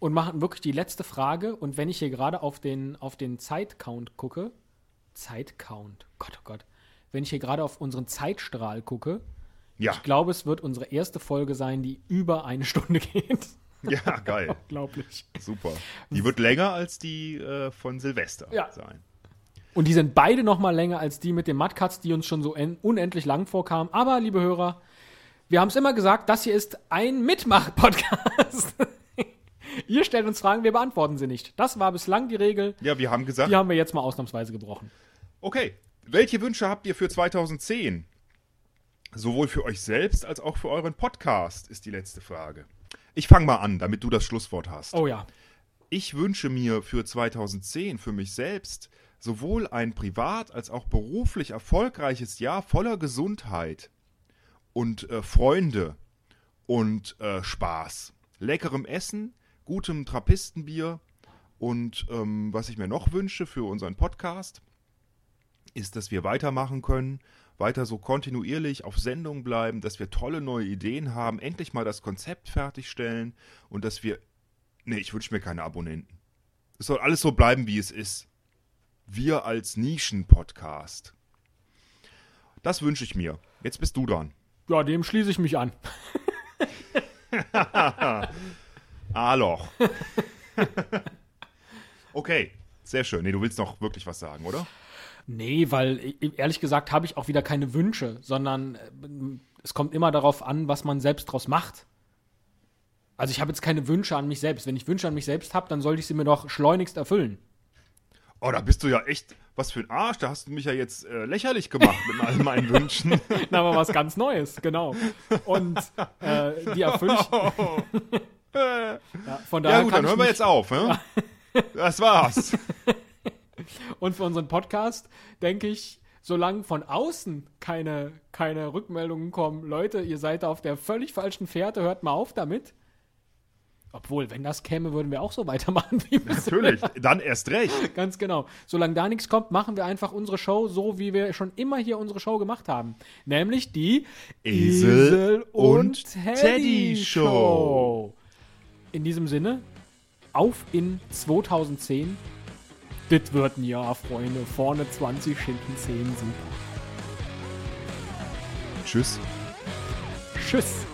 und machen wirklich die letzte Frage. Und wenn ich hier gerade auf den, auf den Zeitcount gucke, Zeitcount, Gott, oh Gott. Wenn ich hier gerade auf unseren Zeitstrahl gucke, Ja, ich glaube, es wird unsere erste Folge sein, die über eine Stunde geht. ja, geil. Unglaublich. Super. Die wird länger als die äh, von Silvester Ja. sein. Und die sind beide noch mal länger als die mit den Mudcuts, die uns schon so en- unendlich lang vorkamen. Aber, liebe Hörer, wir haben es immer gesagt, das hier ist ein Mitmach-Podcast. Ihr stellt uns Fragen, wir beantworten sie nicht. Das war bislang die Regel. Ja, wir haben gesagt, Die haben wir jetzt mal ausnahmsweise gebrochen. okay, welche Wünsche habt ihr für 2010? Sowohl für euch selbst als auch für euren Podcast ist die letzte Frage. Ich fange mal an, damit du das Schlusswort hast. Oh ja. Ich wünsche mir für 2010 für mich selbst sowohl ein privat als auch beruflich erfolgreiches Jahr voller Gesundheit und äh, Freunde und äh, Spaß. Leckerem Essen, gutem Trappistenbier und ähm, was ich mir noch wünsche für unseren Podcast, ist, dass wir weitermachen können, weiter so kontinuierlich auf Sendung bleiben, dass wir tolle neue Ideen haben, endlich mal das Konzept fertigstellen und dass wir. Nee, ich wünsche mir keine Abonnenten. Es soll alles so bleiben, wie es ist. Wir als Nischen-Podcast. Das wünsche ich mir. Jetzt bist du dran. Ja, dem schließe ich mich an. A-Loch. okay, sehr schön. Nee, du willst noch wirklich was sagen, oder? Nee, weil e- ehrlich gesagt habe ich auch wieder keine Wünsche, sondern äh, es kommt immer darauf an, was man selbst draus macht. Also ich habe jetzt keine Wünsche an mich selbst. Wenn ich Wünsche an mich selbst habe, dann sollte ich sie mir doch schleunigst erfüllen. Oh, da bist du ja echt was für ein Arsch. Da hast du mich ja jetzt äh, lächerlich gemacht mit all meinen Wünschen. Na, aber was ganz Neues, genau. Und äh, die erfülle ich. ja, von daher ja gut, dann hören wir jetzt auf. Ne? Das war's. Und für unseren Podcast denke ich, solange von außen keine, keine Rückmeldungen kommen, Leute, ihr seid auf der völlig falschen Fährte, hört mal auf damit. Obwohl, wenn das käme, würden wir auch so weitermachen wie bisher. Natürlich, dann erst recht. Ganz genau. Solange da nichts kommt, machen wir einfach unsere Show so, wie wir schon immer hier unsere Show gemacht haben. Nämlich die Esel und Teddy Show. In diesem Sinne, auf in 2010. Das wird ein Jahr, Freunde. Vorne 20, hinten 10, super. Tschüss. Tschüss.